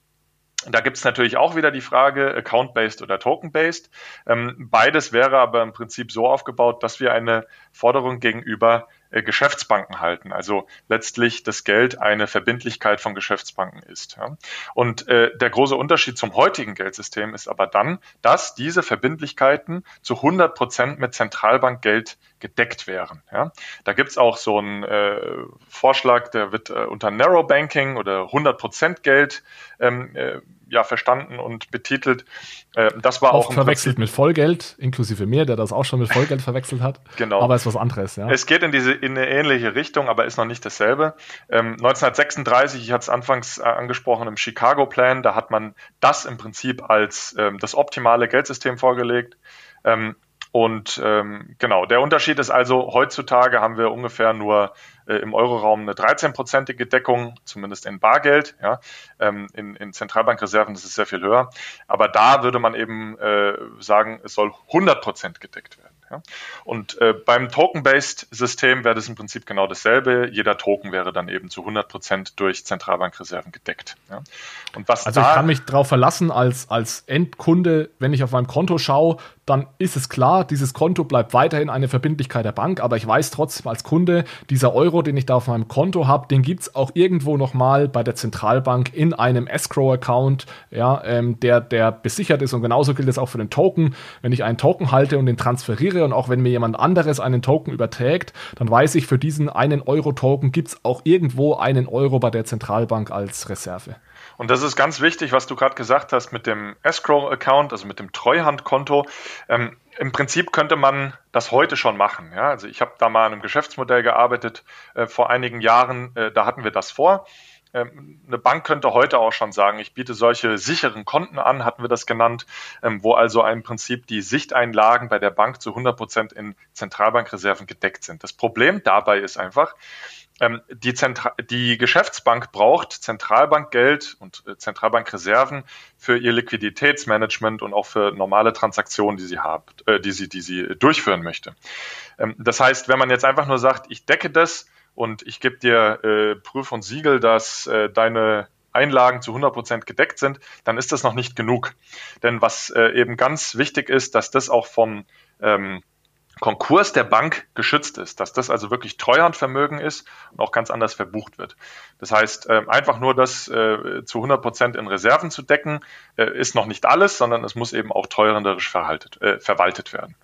Da gibt es natürlich auch wieder die Frage, Account-based oder Token-based. Ähm, beides wäre aber im Prinzip so aufgebaut, dass wir eine Forderung gegenüber Geschäftsbanken halten. Also letztlich das Geld eine Verbindlichkeit von Geschäftsbanken ist. Ja. Und äh, der große Unterschied zum heutigen Geldsystem ist aber dann, dass diese Verbindlichkeiten zu 100 Prozent mit Zentralbankgeld gedeckt wären. Ja. Da gibt's auch so einen äh, Vorschlag, der wird äh, unter Narrow Banking oder 100 Prozent Geld ähm, äh, ja, verstanden und betitelt. Äh, das war Oft auch verwechselt mit Vollgeld, inklusive mir, der das auch schon mit Vollgeld verwechselt hat. Genau. Aber ist was anderes, ja. Es geht in diese in eine ähnliche Richtung, aber ist noch nicht dasselbe. Ähm, 1936, ich hatte es anfangs äh, angesprochen, im Chicago Plan, da hat man das im Prinzip als ähm, das optimale Geldsystem vorgelegt. Ähm, und ähm, genau, der Unterschied ist also, heutzutage haben wir ungefähr nur äh, im Euroraum eine 13-prozentige Deckung, zumindest in Bargeld. Ja. Ähm, in, in Zentralbankreserven ist es sehr viel höher. Aber da würde man eben äh, sagen, es soll 100 Prozent gedeckt werden. Ja. Und äh, beim Token-Based-System wäre das im Prinzip genau dasselbe. Jeder Token wäre dann eben zu 100 Prozent durch Zentralbankreserven gedeckt. Ja. Und was also ich kann mich darauf verlassen als, als Endkunde, wenn ich auf meinem Konto schaue, dann ist es klar, dieses Konto bleibt weiterhin eine Verbindlichkeit der Bank, aber ich weiß trotzdem als Kunde, dieser Euro, den ich da auf meinem Konto habe, den gibt es auch irgendwo nochmal bei der Zentralbank in einem Escrow-Account, ja, ähm, der, der besichert ist und genauso gilt es auch für den Token. Wenn ich einen Token halte und den transferiere und auch wenn mir jemand anderes einen Token überträgt, dann weiß ich, für diesen einen Euro-Token gibt es auch irgendwo einen Euro bei der Zentralbank als Reserve. Und das ist ganz wichtig, was du gerade gesagt hast mit dem Escrow-Account, also mit dem Treuhandkonto. Ähm, Im Prinzip könnte man das heute schon machen. Ja? Also ich habe da mal an einem Geschäftsmodell gearbeitet äh, vor einigen Jahren, äh, da hatten wir das vor. Ähm, eine Bank könnte heute auch schon sagen, ich biete solche sicheren Konten an, hatten wir das genannt, ähm, wo also im Prinzip die Sichteinlagen bei der Bank zu 100 Prozent in Zentralbankreserven gedeckt sind. Das Problem dabei ist einfach, ähm, die, Zentra die Geschäftsbank braucht Zentralbankgeld und äh, Zentralbankreserven für ihr Liquiditätsmanagement und auch für normale Transaktionen, die sie habt, äh, die sie, die sie durchführen möchte. Ähm, das heißt, wenn man jetzt einfach nur sagt, ich decke das und ich gebe dir äh, Prüf und Siegel, dass äh, deine Einlagen zu 100 Prozent gedeckt sind, dann ist das noch nicht genug. Denn was äh, eben ganz wichtig ist, dass das auch vom ähm, Konkurs der Bank geschützt ist, dass das also wirklich Treuhandvermögen ist und auch ganz anders verbucht wird. Das heißt, äh, einfach nur das äh, zu 100 Prozent in Reserven zu decken, äh, ist noch nicht alles, sondern es muss eben auch treuhanderisch verhaltet, verwaltet werden.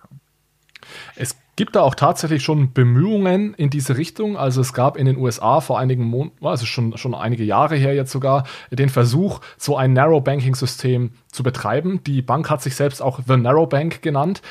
Es gibt da auch tatsächlich schon Bemühungen in diese Richtung. Also es gab in den USA vor einigen Monaten, also schon, schon einige Jahre her jetzt sogar, den Versuch, so ein Narrow Banking System zu betreiben. Die Bank hat sich selbst auch The Narrow Bank genannt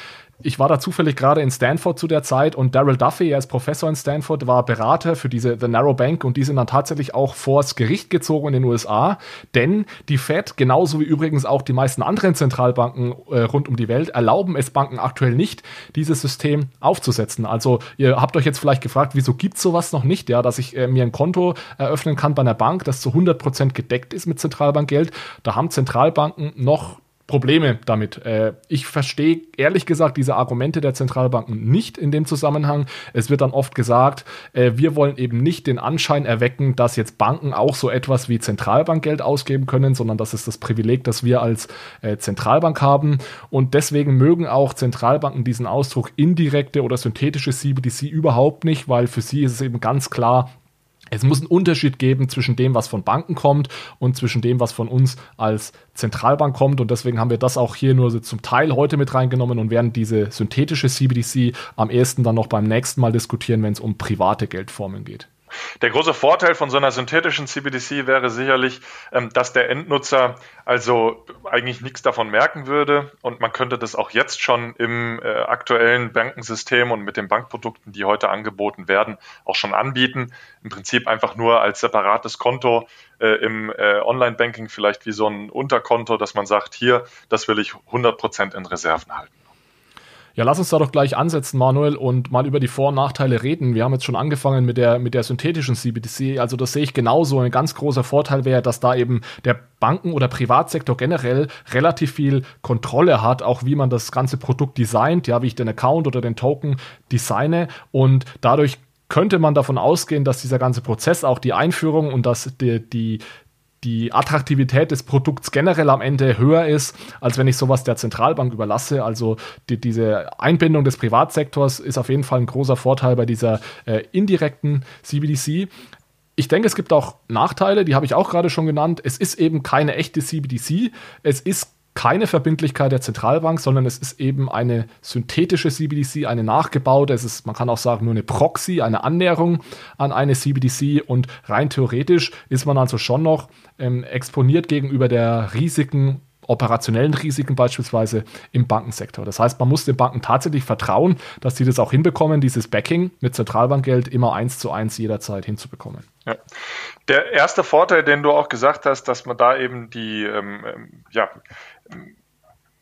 ich war da zufällig gerade in Stanford zu der Zeit und Daryl Duffy, er ist Professor in Stanford, war Berater für diese The Narrow Bank und die sind dann tatsächlich auch vors Gericht gezogen in den USA, denn die Fed, genauso wie übrigens auch die meisten anderen Zentralbanken äh, rund um die Welt, erlauben es Banken aktuell nicht, dieses System aufzusetzen. Also ihr habt euch jetzt vielleicht gefragt, wieso gibt es sowas noch nicht, ja, dass ich äh, mir ein Konto eröffnen kann bei einer Bank, das zu 100% gedeckt ist mit Zentralbankgeld. Da haben Zentralbanken noch Probleme damit. Äh, ich verstehe ehrlich gesagt diese Argumente der Zentralbanken nicht in dem Zusammenhang. Es wird dann oft gesagt, äh, wir wollen eben nicht den Anschein erwecken, dass jetzt Banken auch so etwas wie Zentralbankgeld ausgeben können, sondern das ist das Privileg, das wir als äh, Zentralbank haben. Und deswegen mögen auch Zentralbanken diesen Ausdruck indirekte oder synthetische CBDC überhaupt nicht, weil für sie ist es eben ganz klar, es muss einen Unterschied geben zwischen dem, was von Banken kommt und zwischen dem, was von uns als Zentralbank kommt. Und deswegen haben wir das auch hier nur zum Teil heute mit reingenommen und werden diese synthetische CBDC am ehesten dann noch beim nächsten Mal diskutieren, wenn es um private Geldformen geht. Der große Vorteil von so einer synthetischen CBDC wäre sicherlich, ähm, dass der Endnutzer also eigentlich nichts davon merken würde und man könnte das auch jetzt schon im äh, aktuellen Bankensystem und mit den Bankprodukten, die heute angeboten werden, auch schon anbieten. Im Prinzip einfach nur als separates Konto äh, im äh, Online-Banking vielleicht wie so ein Unterkonto, dass man sagt, hier, das will ich 100 Prozent in Reserven halten. Ja, lass uns da doch gleich ansetzen, Manuel, und mal über die Vor- und Nachteile reden. Wir haben jetzt schon angefangen mit der, mit der synthetischen CBDC. Also das sehe ich genauso. Ein ganz großer Vorteil wäre, dass da eben der Banken- oder Privatsektor generell relativ viel Kontrolle hat, auch wie man das ganze Produkt designt, ja, wie ich den Account oder den Token designe und dadurch könnte man davon ausgehen, dass dieser ganze Prozess, auch die Einführung und dass die, die, die Attraktivität des Produkts generell am Ende höher ist, als wenn ich sowas der Zentralbank überlasse. Also die, diese Einbindung des Privatsektors ist auf jeden Fall ein großer Vorteil bei dieser äh, indirekten CBDC. Ich denke, es gibt auch Nachteile, die habe ich auch gerade schon genannt. Es ist eben keine echte CBDC. Es ist keine Verbindlichkeit der Zentralbank, sondern es ist eben eine synthetische CBDC, eine nachgebaute. Es ist, man kann auch sagen, nur eine Proxy, eine Annäherung an eine CBDC und rein theoretisch ist man also schon noch ähm, exponiert gegenüber der Risiken operationellen Risiken beispielsweise im Bankensektor. Das heißt, man muss den Banken tatsächlich vertrauen, dass sie das auch hinbekommen, dieses Backing mit Zentralbankgeld immer eins zu eins jederzeit hinzubekommen. Ja. Der erste Vorteil, den du auch gesagt hast, dass man da eben die ähm, ähm ja,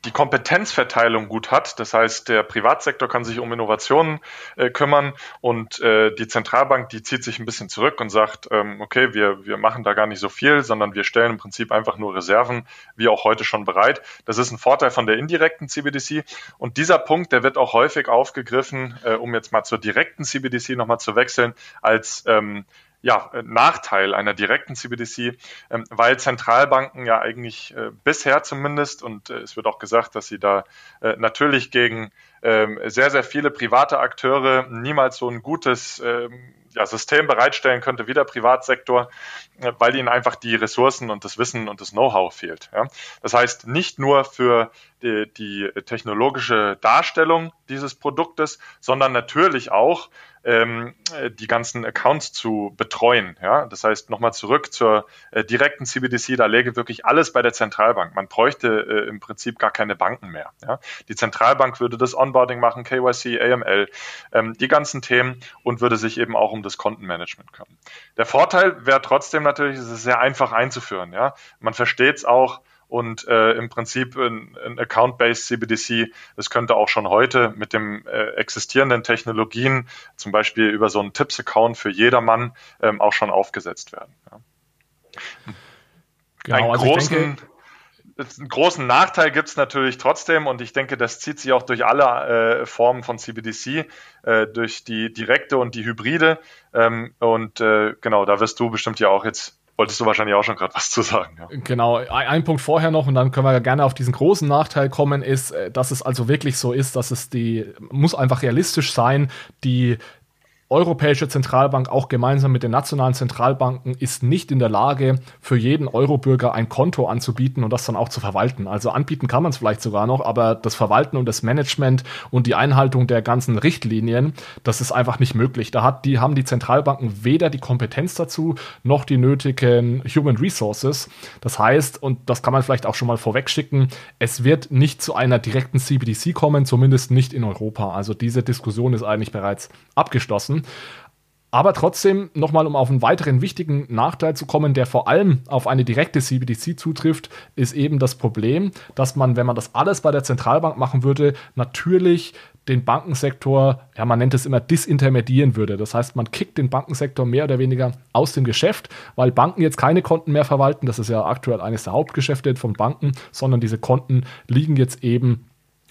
die Kompetenzverteilung gut hat. Das heißt, der Privatsektor kann sich um Innovationen äh, kümmern und äh, die Zentralbank, die zieht sich ein bisschen zurück und sagt, ähm, okay, wir, wir machen da gar nicht so viel, sondern wir stellen im Prinzip einfach nur Reserven, wie auch heute schon bereit. Das ist ein Vorteil von der indirekten CBDC. Und dieser Punkt, der wird auch häufig aufgegriffen, äh, um jetzt mal zur direkten CBDC nochmal zu wechseln, als ähm, ja, Nachteil einer direkten CBDC, ähm, weil Zentralbanken ja eigentlich äh, bisher zumindest, und äh, es wird auch gesagt, dass sie da äh, natürlich gegen ähm, sehr, sehr viele private Akteure niemals so ein gutes ähm, ja, System bereitstellen könnte wie der Privatsektor, äh, weil ihnen einfach die Ressourcen und das Wissen und das Know-how fehlt. Ja. Das heißt, nicht nur für die, die technologische Darstellung dieses Produktes, sondern natürlich auch ähm, die ganzen Accounts zu betreuen. Ja? Das heißt, nochmal zurück zur äh, direkten CBDC, da läge wirklich alles bei der Zentralbank. Man bräuchte äh, im Prinzip gar keine Banken mehr. Ja? Die Zentralbank würde das Onboarding machen, KYC, AML, ähm, die ganzen Themen und würde sich eben auch um das Kontenmanagement kümmern. Der Vorteil wäre trotzdem natürlich, es ist sehr einfach einzuführen. Ja? Man versteht es auch, und äh, im Prinzip ein, ein Account-Based CBDC, das könnte auch schon heute mit den äh, existierenden Technologien, zum Beispiel über so einen Tipps-Account für jedermann, ähm, auch schon aufgesetzt werden. Ja. Genau, einen, also großen, denke, einen großen Nachteil gibt es natürlich trotzdem und ich denke, das zieht sich auch durch alle äh, Formen von CBDC, äh, durch die direkte und die Hybride. Ähm, und äh, genau, da wirst du bestimmt ja auch jetzt wolltest du wahrscheinlich auch schon gerade was zu sagen. Ja. Genau, ein, Punkt vorher noch und dann können wir gerne auf diesen großen Nachteil kommen, ist, äh, dass es also wirklich so ist, dass es die, muss einfach realistisch sein, die Europäische Zentralbank auch gemeinsam mit den nationalen Zentralbanken ist nicht in der Lage, für jeden Eurobürger ein Konto anzubieten und das dann auch zu verwalten. Also anbieten kann man es vielleicht sogar noch, aber das Verwalten und das Management und die Einhaltung der ganzen Richtlinien, das ist einfach nicht möglich. Da hat die, haben die Zentralbanken weder die Kompetenz dazu, noch die nötigen Human Resources. Das heißt, und das kann man vielleicht auch schon mal vorwegschicken, es wird nicht zu einer direkten CBDC kommen, zumindest nicht in Europa. Also diese Diskussion ist eigentlich bereits abgeschlossen. Aber trotzdem, nochmal, um auf einen weiteren wichtigen Nachteil zu kommen, der vor allem auf eine direkte CBDC zutrifft, ist eben das Problem, dass man, wenn man das alles bei der Zentralbank machen würde, natürlich den Bankensektor, ja, man nennt es immer disintermedieren würde. Das heißt, man kickt den Bankensektor mehr oder weniger aus dem Geschäft, weil Banken jetzt keine Konten mehr verwalten. Das ist ja aktuell eines der Hauptgeschäfte von Banken, sondern diese Konten liegen jetzt eben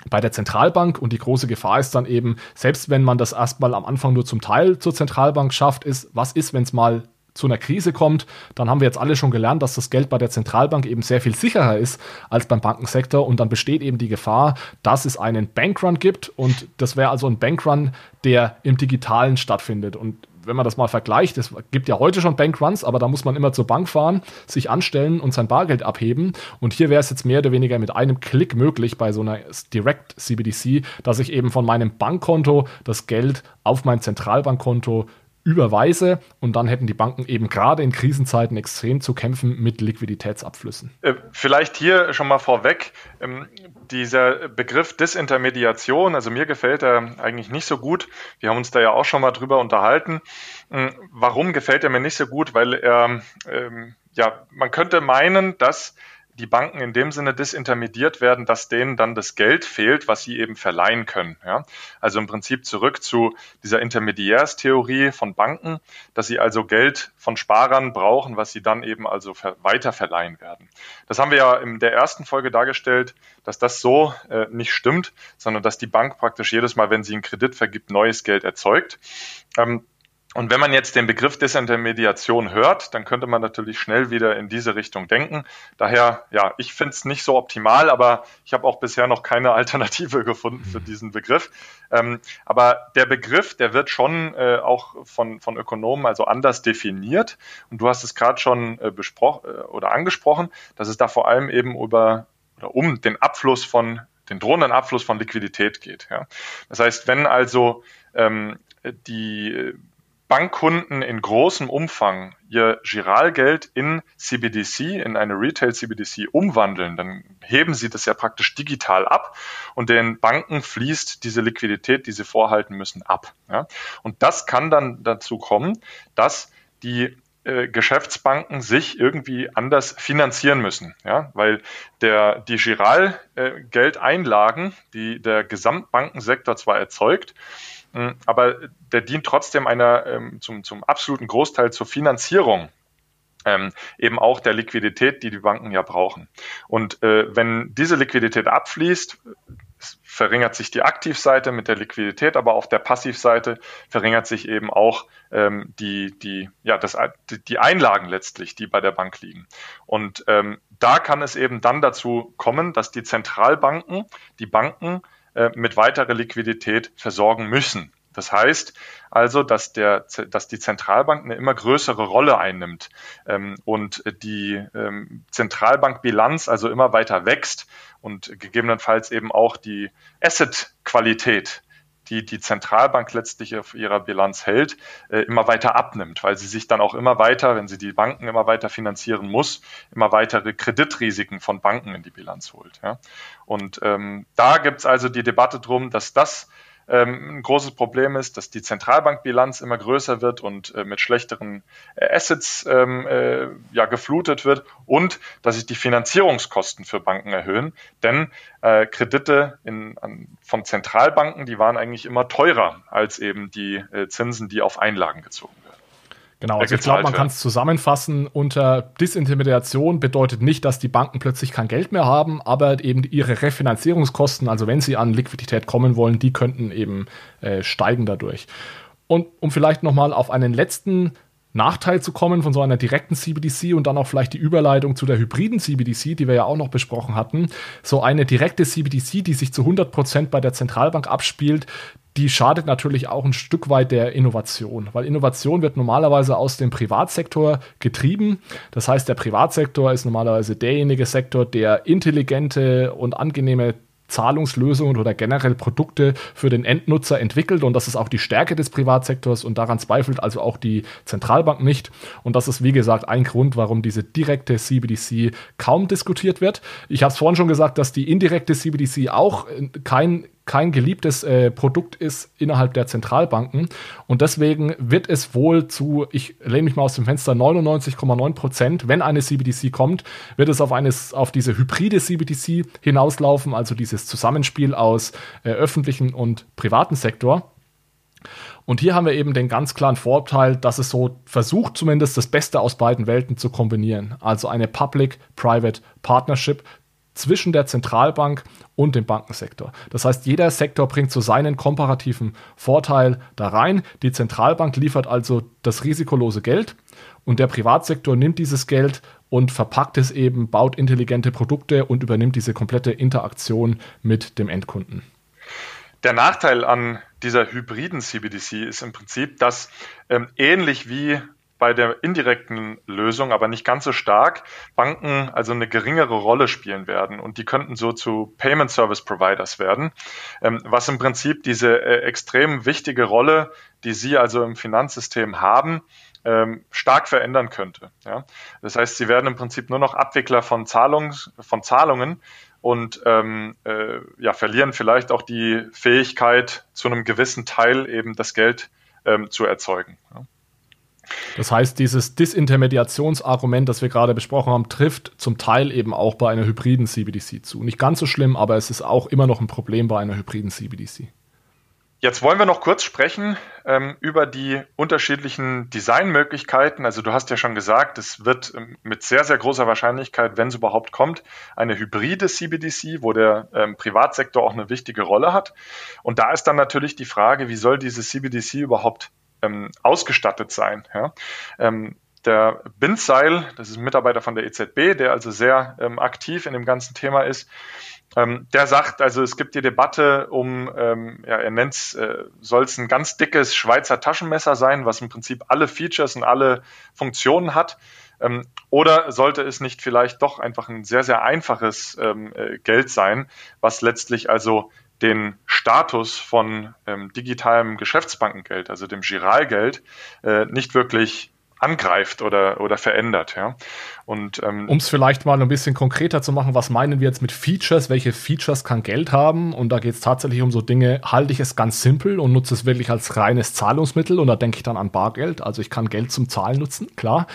bei der Zentralbank. Und die große Gefahr ist dann eben, selbst wenn man das erstmal am Anfang nur zum Teil zur Zentralbank schafft, ist, was ist, wenn es mal zu einer Krise kommt, dann haben wir jetzt alle schon gelernt, dass das Geld bei der Zentralbank eben sehr viel sicherer ist als beim Bankensektor. Und dann besteht eben die Gefahr, dass es einen Bankrun gibt. Und das wäre also ein Bankrun, der im digitalen stattfindet. Und wenn man das mal vergleicht, es gibt ja heute schon Bankruns, aber da muss man immer zur Bank fahren, sich anstellen und sein Bargeld abheben. Und hier wäre es jetzt mehr oder weniger mit einem Klick möglich bei so einer Direct CBDC, dass ich eben von meinem Bankkonto das Geld auf mein Zentralbankkonto überweise und dann hätten die Banken eben gerade in Krisenzeiten extrem zu kämpfen mit Liquiditätsabflüssen. Äh, vielleicht hier schon mal vorweg, ähm, dieser Begriff Disintermediation, also mir gefällt er eigentlich nicht so gut. Wir haben uns da ja auch schon mal drüber unterhalten. Ähm, warum gefällt er mir nicht so gut? Weil er, ähm, ja, man könnte meinen, dass die Banken in dem Sinne disintermediert werden, dass denen dann das Geld fehlt, was sie eben verleihen können. Ja? Also im Prinzip zurück zu dieser Intermediärstheorie von Banken, dass sie also Geld von Sparern brauchen, was sie dann eben also weiter verleihen werden. Das haben wir ja in der ersten Folge dargestellt, dass das so äh, nicht stimmt, sondern dass die Bank praktisch jedes Mal, wenn sie einen Kredit vergibt, neues Geld erzeugt. Ähm, Und wenn man jetzt den Begriff Disintermediation hört, dann könnte man natürlich schnell wieder in diese Richtung denken. Daher, ja, ich finde es nicht so optimal, aber ich habe auch bisher noch keine Alternative gefunden für diesen Begriff. Ähm, aber der Begriff, der wird schon äh, auch von, von Ökonomen also anders definiert. Und du hast es gerade schon äh, besprochen äh, oder angesprochen, dass es da vor allem eben über oder um den Abfluss von den drohenden Abfluss von Liquidität geht. Ja. Das heißt, wenn also ähm, die Bankkunden in großem Umfang ihr Giralgeld in CBDC, in eine Retail CBDC umwandeln, dann heben sie das ja praktisch digital ab und den Banken fließt diese Liquidität, die sie vorhalten müssen, ab. Ja? Und das kann dann dazu kommen, dass die äh, Geschäftsbanken sich irgendwie anders finanzieren müssen, ja, weil der die Giralgeldeinlagen, äh, die der Gesamtbankensektor zwar erzeugt, aber der dient trotzdem einer ähm, zum, zum absoluten Großteil zur Finanzierung ähm, eben auch der Liquidität, die die Banken ja brauchen. Und äh, wenn diese Liquidität abfließt, verringert sich die Aktivseite mit der Liquidität, aber auf der Passivseite verringert sich eben auch ähm, die, die, ja, das, die Einlagen letztlich, die bei der Bank liegen. Und ähm, da kann es eben dann dazu kommen, dass die Zentralbanken die Banken äh, mit weiterer Liquidität versorgen müssen. Das heißt also, dass, der, dass die Zentralbank eine immer größere Rolle einnimmt ähm, und die ähm, Zentralbankbilanz also immer weiter wächst und gegebenenfalls eben auch die Asset-Qualität die die Zentralbank letztlich auf ihrer Bilanz hält, äh, immer weiter abnimmt, weil sie sich dann auch immer weiter, wenn sie die Banken immer weiter finanzieren muss, immer weitere Kreditrisiken von Banken in die Bilanz holt. Und ähm, da gibt es also die Debatte drum, dass das ähm, ein großes Problem ist, dass die Zentralbankbilanz immer größer wird und äh, mit schlechteren äh, Assets ähm, äh, ja, geflutet wird und dass sich die Finanzierungskosten für Banken erhöhen. Denn äh, Kredite in, an, von Zentralbanken, die waren eigentlich immer teurer als eben die äh, Zinsen, die auf Einlagen gezogen werden. Genau, also ich glaube, man kann es zusammenfassen unter Disintermediation bedeutet nicht, dass die Banken plötzlich kein Geld mehr haben, aber eben ihre Refinanzierungskosten, also wenn sie an Liquidität kommen wollen, die könnten eben äh, steigen dadurch. Und um vielleicht nochmal auf einen letzten Nachteil zu kommen von so einer direkten CBDC und dann auch vielleicht die Überleitung zu der hybriden CBDC, die wir ja auch noch besprochen hatten. So eine direkte CBDC, die sich zu 100 Prozent bei der Zentralbank abspielt, die schadet natürlich auch ein Stück weit der Innovation, weil Innovation wird normalerweise aus dem Privatsektor getrieben. Das heißt, der Privatsektor ist normalerweise derjenige Sektor, der intelligente und angenehme Zahlungslösungen oder generell Produkte für den Endnutzer entwickelt. Und das ist auch die Stärke des Privatsektors. Und daran zweifelt also auch die Zentralbank nicht. Und das ist wie gesagt ein Grund, warum diese direkte CBDC kaum diskutiert wird. Ich habe es vorhin schon gesagt, dass die indirekte CBDC auch kein kein geliebtes äh, Produkt ist innerhalb der Zentralbanken. Und deswegen wird es wohl zu, ich lehne mich mal aus dem Fenster, 99,9 Prozent, wenn eine CBDC kommt, wird es auf, eines, auf diese hybride CBDC hinauslaufen, also dieses Zusammenspiel aus äh, öffentlichen und privaten Sektor. Und hier haben wir eben den ganz klaren Vorteil, dass es so versucht, zumindest das Beste aus beiden Welten zu kombinieren. Also eine Public-Private Partnership zwischen der Zentralbank und dem Bankensektor. Das heißt, jeder Sektor bringt so seinen komparativen Vorteil da rein. Die Zentralbank liefert also das risikolose Geld und der Privatsektor nimmt dieses Geld und verpackt es eben, baut intelligente Produkte und übernimmt diese komplette Interaktion mit dem Endkunden. Der Nachteil an dieser hybriden CBDC ist im Prinzip, dass ähm, ähnlich wie bei der indirekten Lösung, aber nicht ganz so stark, Banken also eine geringere Rolle spielen werden und die könnten so zu Payment Service Providers werden, ähm, was im Prinzip diese äh, extrem wichtige Rolle, die sie also im Finanzsystem haben, ähm, stark verändern könnte. Ja? Das heißt, sie werden im Prinzip nur noch Abwickler von, Zahlungs, von Zahlungen und ähm, äh, ja, verlieren vielleicht auch die Fähigkeit, zu einem gewissen Teil eben das Geld ähm, zu erzeugen. Ja? Das heißt, dieses Disintermediationsargument, das wir gerade besprochen haben, trifft zum Teil eben auch bei einer hybriden CBDC zu. Nicht ganz so schlimm, aber es ist auch immer noch ein Problem bei einer hybriden CBDC. Jetzt wollen wir noch kurz sprechen ähm, über die unterschiedlichen Designmöglichkeiten. Also du hast ja schon gesagt, es wird ähm, mit sehr, sehr großer Wahrscheinlichkeit, wenn es überhaupt kommt, eine hybride CBDC, wo der ähm, Privatsektor auch eine wichtige Rolle hat. Und da ist dann natürlich die Frage, wie soll diese CBDC überhaupt ähm, ausgestattet sein. Ja? Ähm, der Bindseil, das ist ein Mitarbeiter von der EZB, der also sehr ähm, aktiv in dem ganzen Thema ist, ähm, der sagt, also es gibt die Debatte um, ähm, ja, er nennt es, äh, soll es ein ganz dickes Schweizer Taschenmesser sein, was im Prinzip alle Features und alle Funktionen hat. Ähm, oder sollte es nicht vielleicht doch einfach ein sehr, sehr einfaches ähm, äh, Geld sein, was letztlich also den Status von ähm, digitalem Geschäftsbankengeld, also dem Giralgeld, äh, nicht wirklich angreift oder, oder verändert. Ja. Und ähm, um es vielleicht mal ein bisschen konkreter zu machen, was meinen wir jetzt mit Features? Welche Features kann Geld haben? Und da geht es tatsächlich um so Dinge, halte ich es ganz simpel und nutze es wirklich als reines Zahlungsmittel und da denke ich dann an Bargeld. Also ich kann Geld zum Zahlen nutzen, klar.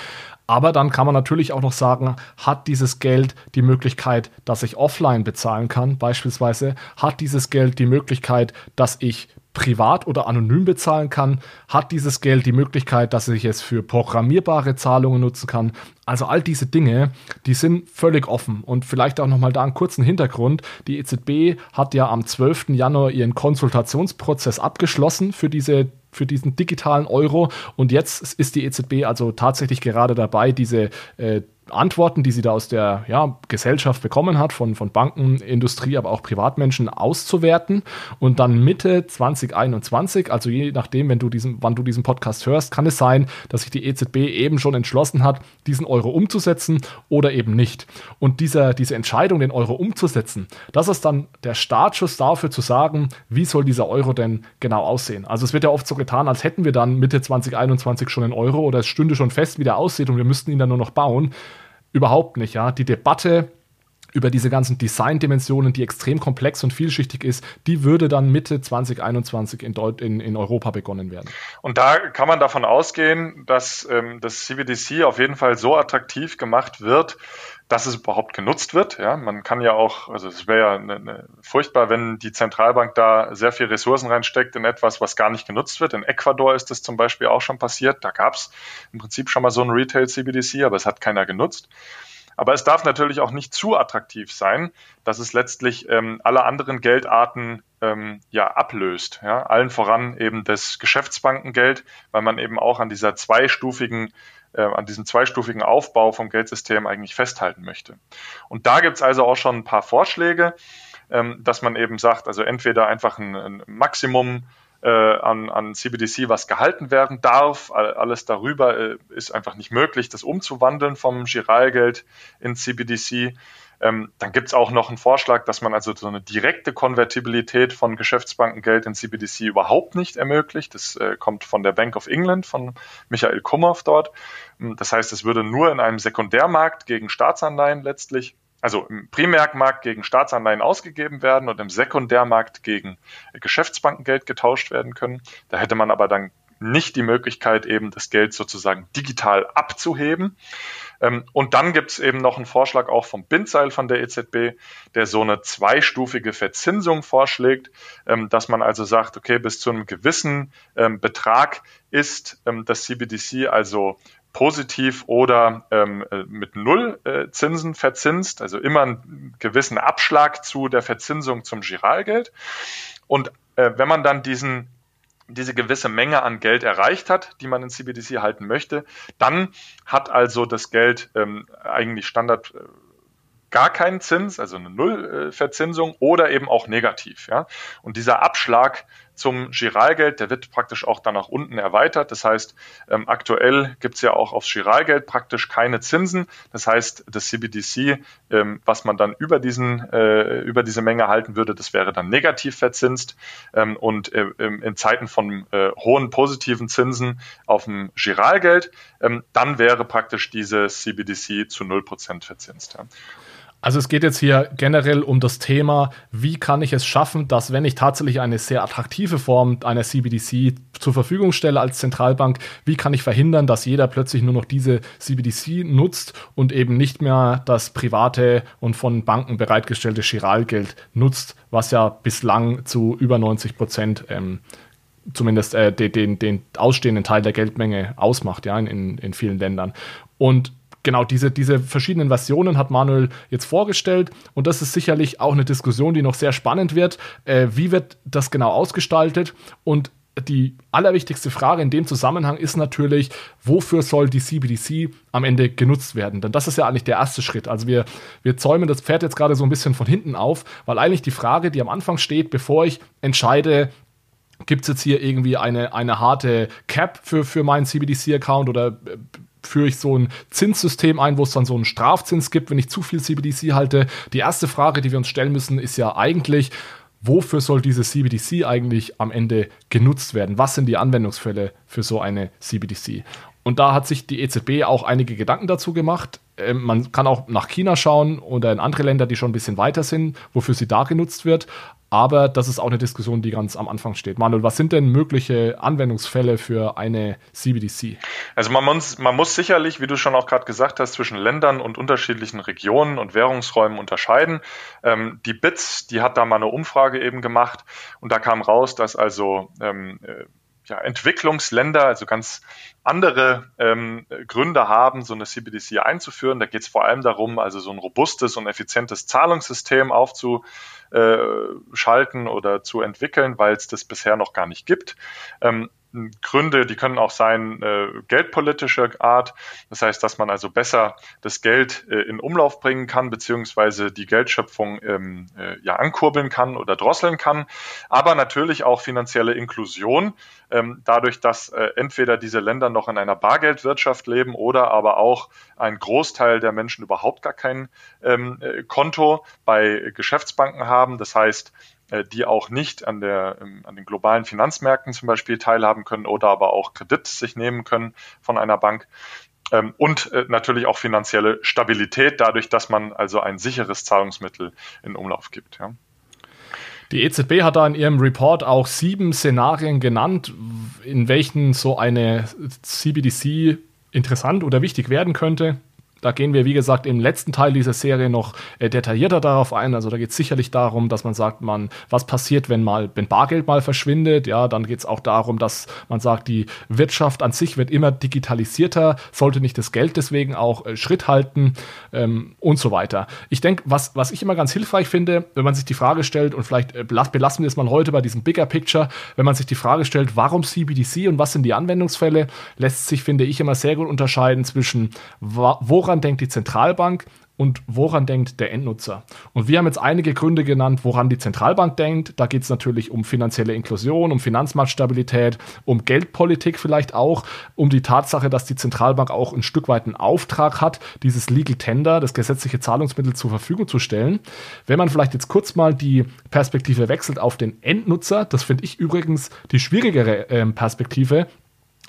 Aber dann kann man natürlich auch noch sagen, hat dieses Geld die Möglichkeit, dass ich offline bezahlen kann, beispielsweise? Hat dieses Geld die Möglichkeit, dass ich privat oder anonym bezahlen kann, hat dieses Geld die Möglichkeit, dass ich es für programmierbare Zahlungen nutzen kann. Also all diese Dinge, die sind völlig offen. Und vielleicht auch nochmal da einen kurzen Hintergrund. Die EZB hat ja am 12. Januar ihren Konsultationsprozess abgeschlossen für diese für diesen digitalen Euro. Und jetzt ist die EZB also tatsächlich gerade dabei, diese äh, Antworten, die sie da aus der ja, Gesellschaft bekommen hat, von, von Banken, Industrie, aber auch Privatmenschen auszuwerten und dann Mitte 2021, also je nachdem, wenn du diesen, wann du diesen Podcast hörst, kann es sein, dass sich die EZB eben schon entschlossen hat, diesen Euro umzusetzen oder eben nicht. Und dieser, diese Entscheidung, den Euro umzusetzen, das ist dann der Startschuss dafür zu sagen, wie soll dieser Euro denn genau aussehen. Also es wird ja oft so getan, als hätten wir dann Mitte 2021 schon einen Euro oder es stünde schon fest, wie der aussieht und wir müssten ihn dann nur noch bauen. Überhaupt nicht, ja. Die Debatte über diese ganzen Design-Dimensionen, die extrem komplex und vielschichtig ist, die würde dann Mitte 2021 in, Deut in, in Europa begonnen werden. Und da kann man davon ausgehen, dass ähm, das CBDC auf jeden Fall so attraktiv gemacht wird, dass es überhaupt genutzt wird. Ja, man kann ja auch, also es wäre ja ne, ne, furchtbar, wenn die Zentralbank da sehr viel Ressourcen reinsteckt in etwas, was gar nicht genutzt wird. In Ecuador ist das zum Beispiel auch schon passiert. Da gab es im Prinzip schon mal so ein Retail CBDC, aber es hat keiner genutzt. Aber es darf natürlich auch nicht zu attraktiv sein, dass es letztlich ähm, alle anderen Geldarten ähm, ja ablöst. Ja? Allen voran eben das Geschäftsbankengeld, weil man eben auch an dieser zweistufigen äh, an diesem zweistufigen Aufbau vom Geldsystem eigentlich festhalten möchte. Und da gibt es also auch schon ein paar Vorschläge, ähm, dass man eben sagt, also entweder einfach ein, ein Maximum äh, an, an CBDC, was gehalten werden darf. Alles darüber äh, ist einfach nicht möglich, das umzuwandeln vom Giralgeld in CBDC. Ähm, dann gibt es auch noch einen Vorschlag, dass man also so eine direkte Konvertibilität von Geschäftsbankengeld in CBDC überhaupt nicht ermöglicht. Das äh, kommt von der Bank of England, von Michael Kumhoff dort. Ähm, das heißt, es würde nur in einem Sekundärmarkt gegen Staatsanleihen letztlich also im Primärmarkt gegen Staatsanleihen ausgegeben werden und im Sekundärmarkt gegen Geschäftsbankengeld getauscht werden können. Da hätte man aber dann nicht die Möglichkeit, eben das Geld sozusagen digital abzuheben. Ähm, und dann gibt es eben noch einen Vorschlag auch vom Bindseil von der EZB, der so eine zweistufige Verzinsung vorschlägt, ähm, dass man also sagt, okay, bis zu einem gewissen ähm, Betrag ist das CBDC also positiv oder ähm, äh, mit Null äh, Zinsen verzinst, also immer einen gewissen Abschlag zu der Verzinsung zum Giralgeld. Und äh, wenn man dann diesen diese gewisse Menge an Geld erreicht hat, die man in CBDC halten möchte, dann hat also das Geld ähm, eigentlich Standard äh, gar keinen Zins, also eine Nullverzinsung oder eben auch negativ. Ja? Und dieser Abschlag zum Giralgeld, der wird praktisch auch dann nach unten erweitert. Das heißt, ähm, aktuell gibt es ja auch aufs Giralgeld praktisch keine Zinsen. Das heißt, das CBDC, ähm, was man dann über diesen äh, über diese Menge halten würde, das wäre dann negativ verzinst. Ähm, und äh, in Zeiten von äh, hohen positiven Zinsen auf dem Giralgeld, ähm, dann wäre praktisch dieses CBDC zu 0% verzinst. Ja. Also es geht jetzt hier generell um das Thema, wie kann ich es schaffen, dass wenn ich tatsächlich eine sehr attraktive Form einer CBDC zur Verfügung stelle als Zentralbank, wie kann ich verhindern, dass jeder plötzlich nur noch diese CBDC nutzt und eben nicht mehr das private und von Banken bereitgestellte Chiralgeld nutzt, was ja bislang zu über 90 Prozent ähm, zumindest äh, den, den, den ausstehenden Teil der Geldmenge ausmacht, ja, in, in vielen Ländern. Und genau diese, diese verschiedenen Versionen hat Manuel jetzt vorgestellt und das ist sicherlich auch eine Diskussion, die noch sehr spannend wird. Äh, wie wird das genau ausgestaltet und die allerwichtigste Frage in dem Zusammenhang ist natürlich, wofür soll die CBDC am Ende genutzt werden? Denn das ist ja eigentlich der erste Schritt. Also wir, wir zäumen das Pferd jetzt gerade so ein bisschen von hinten auf, weil eigentlich die Frage, die am Anfang steht, bevor ich entscheide, gibt es jetzt hier irgendwie eine, eine harte Cap für, für meinen CBDC-Account oder äh, führe ich so ein Zinssystem ein, wo es dann so einen Strafzins gibt, wenn ich zu viel CBDC halte. Die erste Frage, die wir uns stellen müssen, ist ja eigentlich, wofür soll diese CBDC eigentlich am Ende genutzt werden? Was sind die Anwendungsfälle für so eine CBDC? Und da hat sich die EZB auch einige Gedanken dazu gemacht. Ähm, man kann auch nach China schauen oder in andere Länder, die schon ein bisschen weiter sind, wofür sie da genutzt wird. Aber das ist auch eine Diskussion, die ganz am Anfang steht. Manuel, was sind denn mögliche Anwendungsfälle für eine CBDC? Also man muss, man muss sicherlich, wie du schon auch gerade gesagt hast, zwischen Ländern und unterschiedlichen Regionen und Währungsräumen unterscheiden. Ähm, die BITS, die hat da mal eine Umfrage eben gemacht und da kam raus, dass also ähm, äh, ja, Entwicklungsländer, also ganz andere ähm, Gründe haben, so eine CBDC einzuführen. Da geht es vor allem darum, also so ein robustes und effizientes Zahlungssystem aufzuschalten oder zu entwickeln, weil es das bisher noch gar nicht gibt. Ähm, Gründe, die können auch sein äh, geldpolitischer Art. Das heißt, dass man also besser das Geld äh, in Umlauf bringen kann, beziehungsweise die Geldschöpfung ähm, äh, ja ankurbeln kann oder drosseln kann. Aber natürlich auch finanzielle Inklusion, ähm, dadurch, dass äh, entweder diese Länder noch in einer Bargeldwirtschaft leben oder aber auch ein Großteil der Menschen überhaupt gar kein ähm, äh, Konto bei Geschäftsbanken haben. Das heißt, die auch nicht an, der, an den globalen Finanzmärkten zum Beispiel teilhaben können oder aber auch Kredit sich nehmen können von einer Bank. Ähm, und äh, natürlich auch finanzielle Stabilität, dadurch, dass man also ein sicheres Zahlungsmittel in Umlauf gibt. Ja. Die EZB hat da in ihrem Report auch sieben Szenarien genannt, in welchen so eine CBDC interessant oder wichtig werden könnte. Da gehen wir, wie gesagt, im letzten Teil dieser Serie noch äh, detaillierter darauf ein. Also da geht es sicherlich darum, dass man sagt, man, was passiert, wenn mal, wenn Bargeld mal verschwindet. Ja, dann geht es auch darum, dass man sagt, die Wirtschaft an sich wird immer digitalisierter, sollte nicht das Geld deswegen auch äh, Schritt halten ähm, und so weiter. Ich denke, was, was ich immer ganz hilfreich finde, wenn man sich die Frage stellt, und vielleicht äh, belassen wir es mal heute bei diesem Bigger Picture, wenn man sich die Frage stellt, warum CBDC und was sind die Anwendungsfälle, lässt sich, finde ich, immer sehr gut unterscheiden zwischen, wo woran denkt die Zentralbank und woran denkt der Endnutzer? Und wir haben jetzt einige Gründe genannt, woran die Zentralbank denkt. Da geht es natürlich um finanzielle Inklusion, um Finanzmarktstabilität, um Geldpolitik vielleicht auch, um die Tatsache, dass die Zentralbank auch ein Stück weit einen Auftrag hat, dieses Legal Tender, das gesetzliche Zahlungsmittel zur Verfügung zu stellen. Wenn man vielleicht jetzt kurz mal die Perspektive wechselt auf den Endnutzer, das finde ich übrigens die schwierigere äh, Perspektive,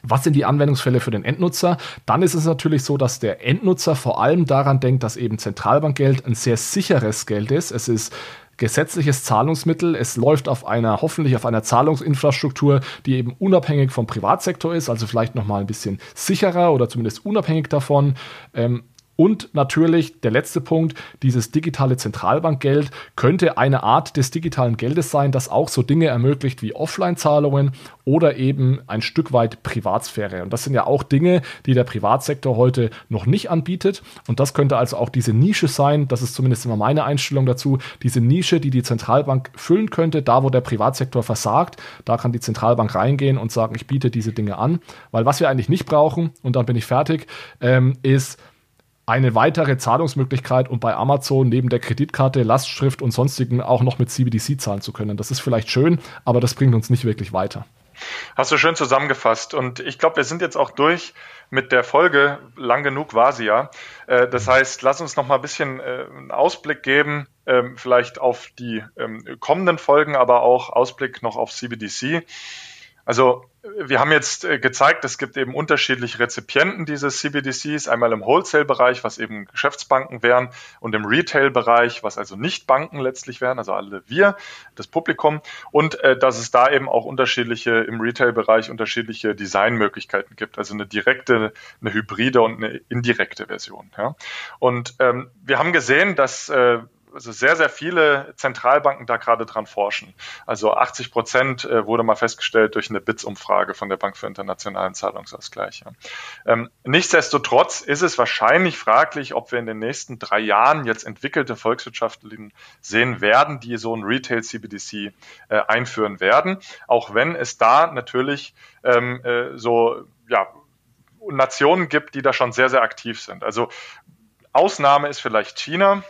was sind die Anwendungsfälle für den Endnutzer? Dann ist es natürlich so, dass der Endnutzer vor allem daran denkt, dass eben Zentralbankgeld ein sehr sicheres Geld ist. Es ist gesetzliches Zahlungsmittel. Es läuft auf einer, hoffentlich auf einer Zahlungsinfrastruktur, die eben unabhängig vom Privatsektor ist, also vielleicht nochmal ein bisschen sicherer oder zumindest unabhängig davon. Ähm, und natürlich der letzte Punkt, dieses digitale Zentralbankgeld könnte eine Art des digitalen Geldes sein, das auch so Dinge ermöglicht wie Offline-Zahlungen oder eben ein Stück weit Privatsphäre. Und das sind ja auch Dinge, die der Privatsektor heute noch nicht anbietet. Und das könnte also auch diese Nische sein, das ist zumindest immer meine Einstellung dazu, diese Nische, die die Zentralbank füllen könnte, da wo der Privatsektor versagt, da kann die Zentralbank reingehen und sagen, ich biete diese Dinge an. Weil was wir eigentlich nicht brauchen, und dann bin ich fertig, ähm, ist, eine weitere Zahlungsmöglichkeit, um bei Amazon neben der Kreditkarte, Lastschrift und sonstigen auch noch mit CBDC zahlen zu können. Das ist vielleicht schön, aber das bringt uns nicht wirklich weiter. Hast du schön zusammengefasst. Und ich glaube, wir sind jetzt auch durch mit der Folge. Lang genug war sie ja. Äh, das heißt, lass uns noch mal ein bisschen äh, einen Ausblick geben, ähm, vielleicht auf die ähm, kommenden Folgen, aber auch Ausblick noch auf CBDC. Also wir haben jetzt äh, gezeigt, es gibt eben unterschiedliche Rezipienten dieses CBDCs, einmal im Wholesale-Bereich, was eben Geschäftsbanken wären, und im Retail-Bereich, was also nicht Banken letztlich wären, also alle wir, das Publikum, und äh, dass es da eben auch unterschiedliche, im Retail-Bereich unterschiedliche Designmöglichkeiten gibt, also eine direkte, eine hybride und eine indirekte Version. Ja. Und ähm, wir haben gesehen, dass äh, also sehr, sehr viele Zentralbanken da gerade dran forschen. Also 80 Prozent äh, wurde mal festgestellt durch eine BITS-Umfrage von der Bank für internationalen Zahlungsausgleich. Ähm, nichtsdestotrotz ist es wahrscheinlich fraglich, ob wir in den nächsten drei Jahren jetzt entwickelte Volkswirtschaften sehen werden, die so ein Retail-CBDC äh, einführen werden. Auch wenn es da natürlich ähm, äh, so ja, Nationen gibt, die da schon sehr, sehr aktiv sind. Also Ausnahme ist vielleicht China.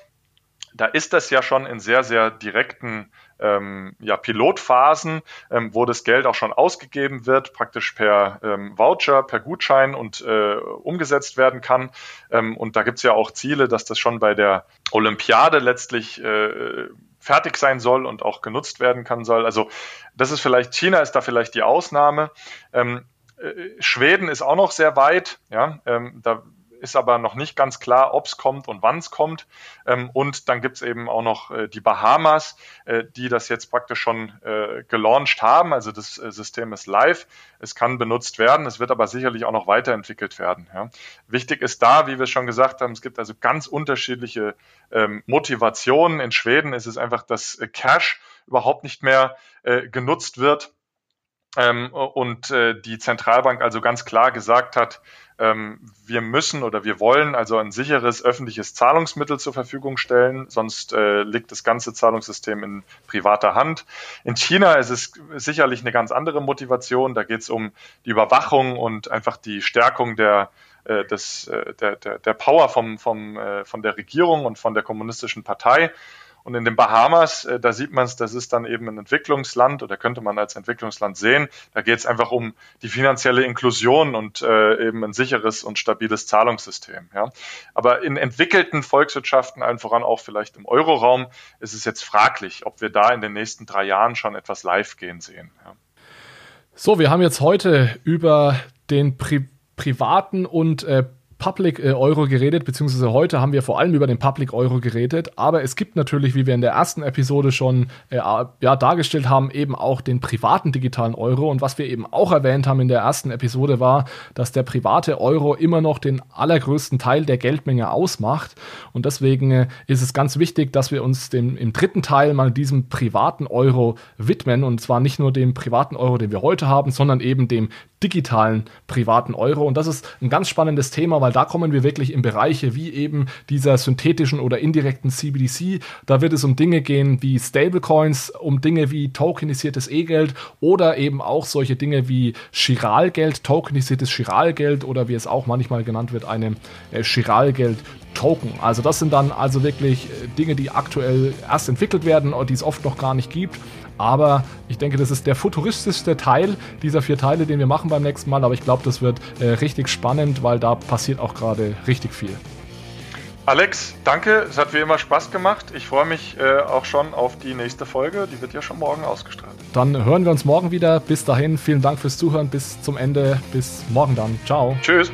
Da ist das ja schon in sehr, sehr direkten ähm, ja, Pilotphasen, ähm, wo das Geld auch schon ausgegeben wird, praktisch per ähm, Voucher, per Gutschein und äh, umgesetzt werden kann. Ähm, und da gibt es ja auch Ziele, dass das schon bei der Olympiade letztlich äh, fertig sein soll und auch genutzt werden kann soll. Also das ist vielleicht, China ist da vielleicht die Ausnahme. Ähm, äh, Schweden ist auch noch sehr weit, ja, ähm, da ist aber noch nicht ganz klar, ob es kommt und wann es kommt. Ähm, und dann gibt es eben auch noch äh, die Bahamas, äh, die das jetzt praktisch schon äh, gelauncht haben. Also das äh, System ist live. Es kann benutzt werden. Es wird aber sicherlich auch noch weiterentwickelt werden. Ja. Wichtig ist da, wie wir schon gesagt haben, es gibt also ganz unterschiedliche ähm, Motivationen. In Schweden ist es einfach, dass äh, Cash überhaupt nicht mehr äh, genutzt wird. Ähm, und die Zentralbank also ganz klar gesagt hat, wir müssen oder wir wollen also ein sicheres öffentliches Zahlungsmittel zur Verfügung stellen, sonst äh, liegt das ganze Zahlungssystem in privater Hand. In China ist es sicherlich eine ganz andere Motivation. Da geht es um die Überwachung und einfach die Stärkung der äh, des, äh, der, der, der Power vom, vom, äh, von der Regierung und von der kommunistischen Partei. Und in den Bahamas, äh, da sieht man es, das ist dann eben ein Entwicklungsland oder könnte man als Entwicklungsland sehen. Da geht es einfach um die finanzielle Inklusion und äh, eben ein sicheres und stabiles Zahlungssystem. Ja. Aber in entwickelten Volkswirtschaften, allen voran auch vielleicht im Euroraum, ist es jetzt fraglich, ob wir da in den nächsten drei Jahren schon etwas live gehen sehen. Ja. So, wir haben jetzt heute über den Pri privaten und äh, Public äh, Euro geredet, beziehungsweise heute haben wir vor allem über den Public Euro geredet, aber es gibt natürlich, wie wir in der ersten Episode schon äh, ja, dargestellt haben, eben auch den privaten digitalen Euro. Und was wir eben auch erwähnt haben in der ersten Episode war, dass der private Euro immer noch den allergrößten Teil der Geldmenge ausmacht. Und deswegen äh, ist es ganz wichtig, dass wir uns dem, im dritten Teil mal diesem privaten Euro widmen. Und zwar nicht nur dem privaten Euro, den wir heute haben, sondern eben dem digitalen privaten Euro. Und das ist ein ganz spannendes Thema, weil da kommen wir wirklich in Bereiche wie eben dieser synthetischen oder indirekten CBDC. Da wird es um Dinge gehen wie Stablecoins, um Dinge wie tokenisiertes E-Geld oder eben auch solche Dinge wie Chiralgeld, tokenisiertes Chiralgeld oder wie es auch manchmal genannt wird, eine äh, Chiralgeld Token. Also das sind dann also wirklich äh, Dinge, die aktuell erst entwickelt werden und die es oft noch gar nicht gibt. Aber ich denke, das ist der futuristischste Teil dieser vier Teile, den wir machen beim nächsten Mal. Aber ich glaube, das wird äh, richtig spannend, weil da passiert auch gerade richtig viel. Alex, danke. Es hat wie immer Spaß gemacht. Ich freue mich äh, auch schon auf die nächste Folge. Die wird ja schon morgen ausgestrahlt. Dann hören wir uns morgen wieder. Bis dahin, vielen Dank fürs Zuhören. Bis zum Ende. Bis morgen dann. Ciao. Tschüss.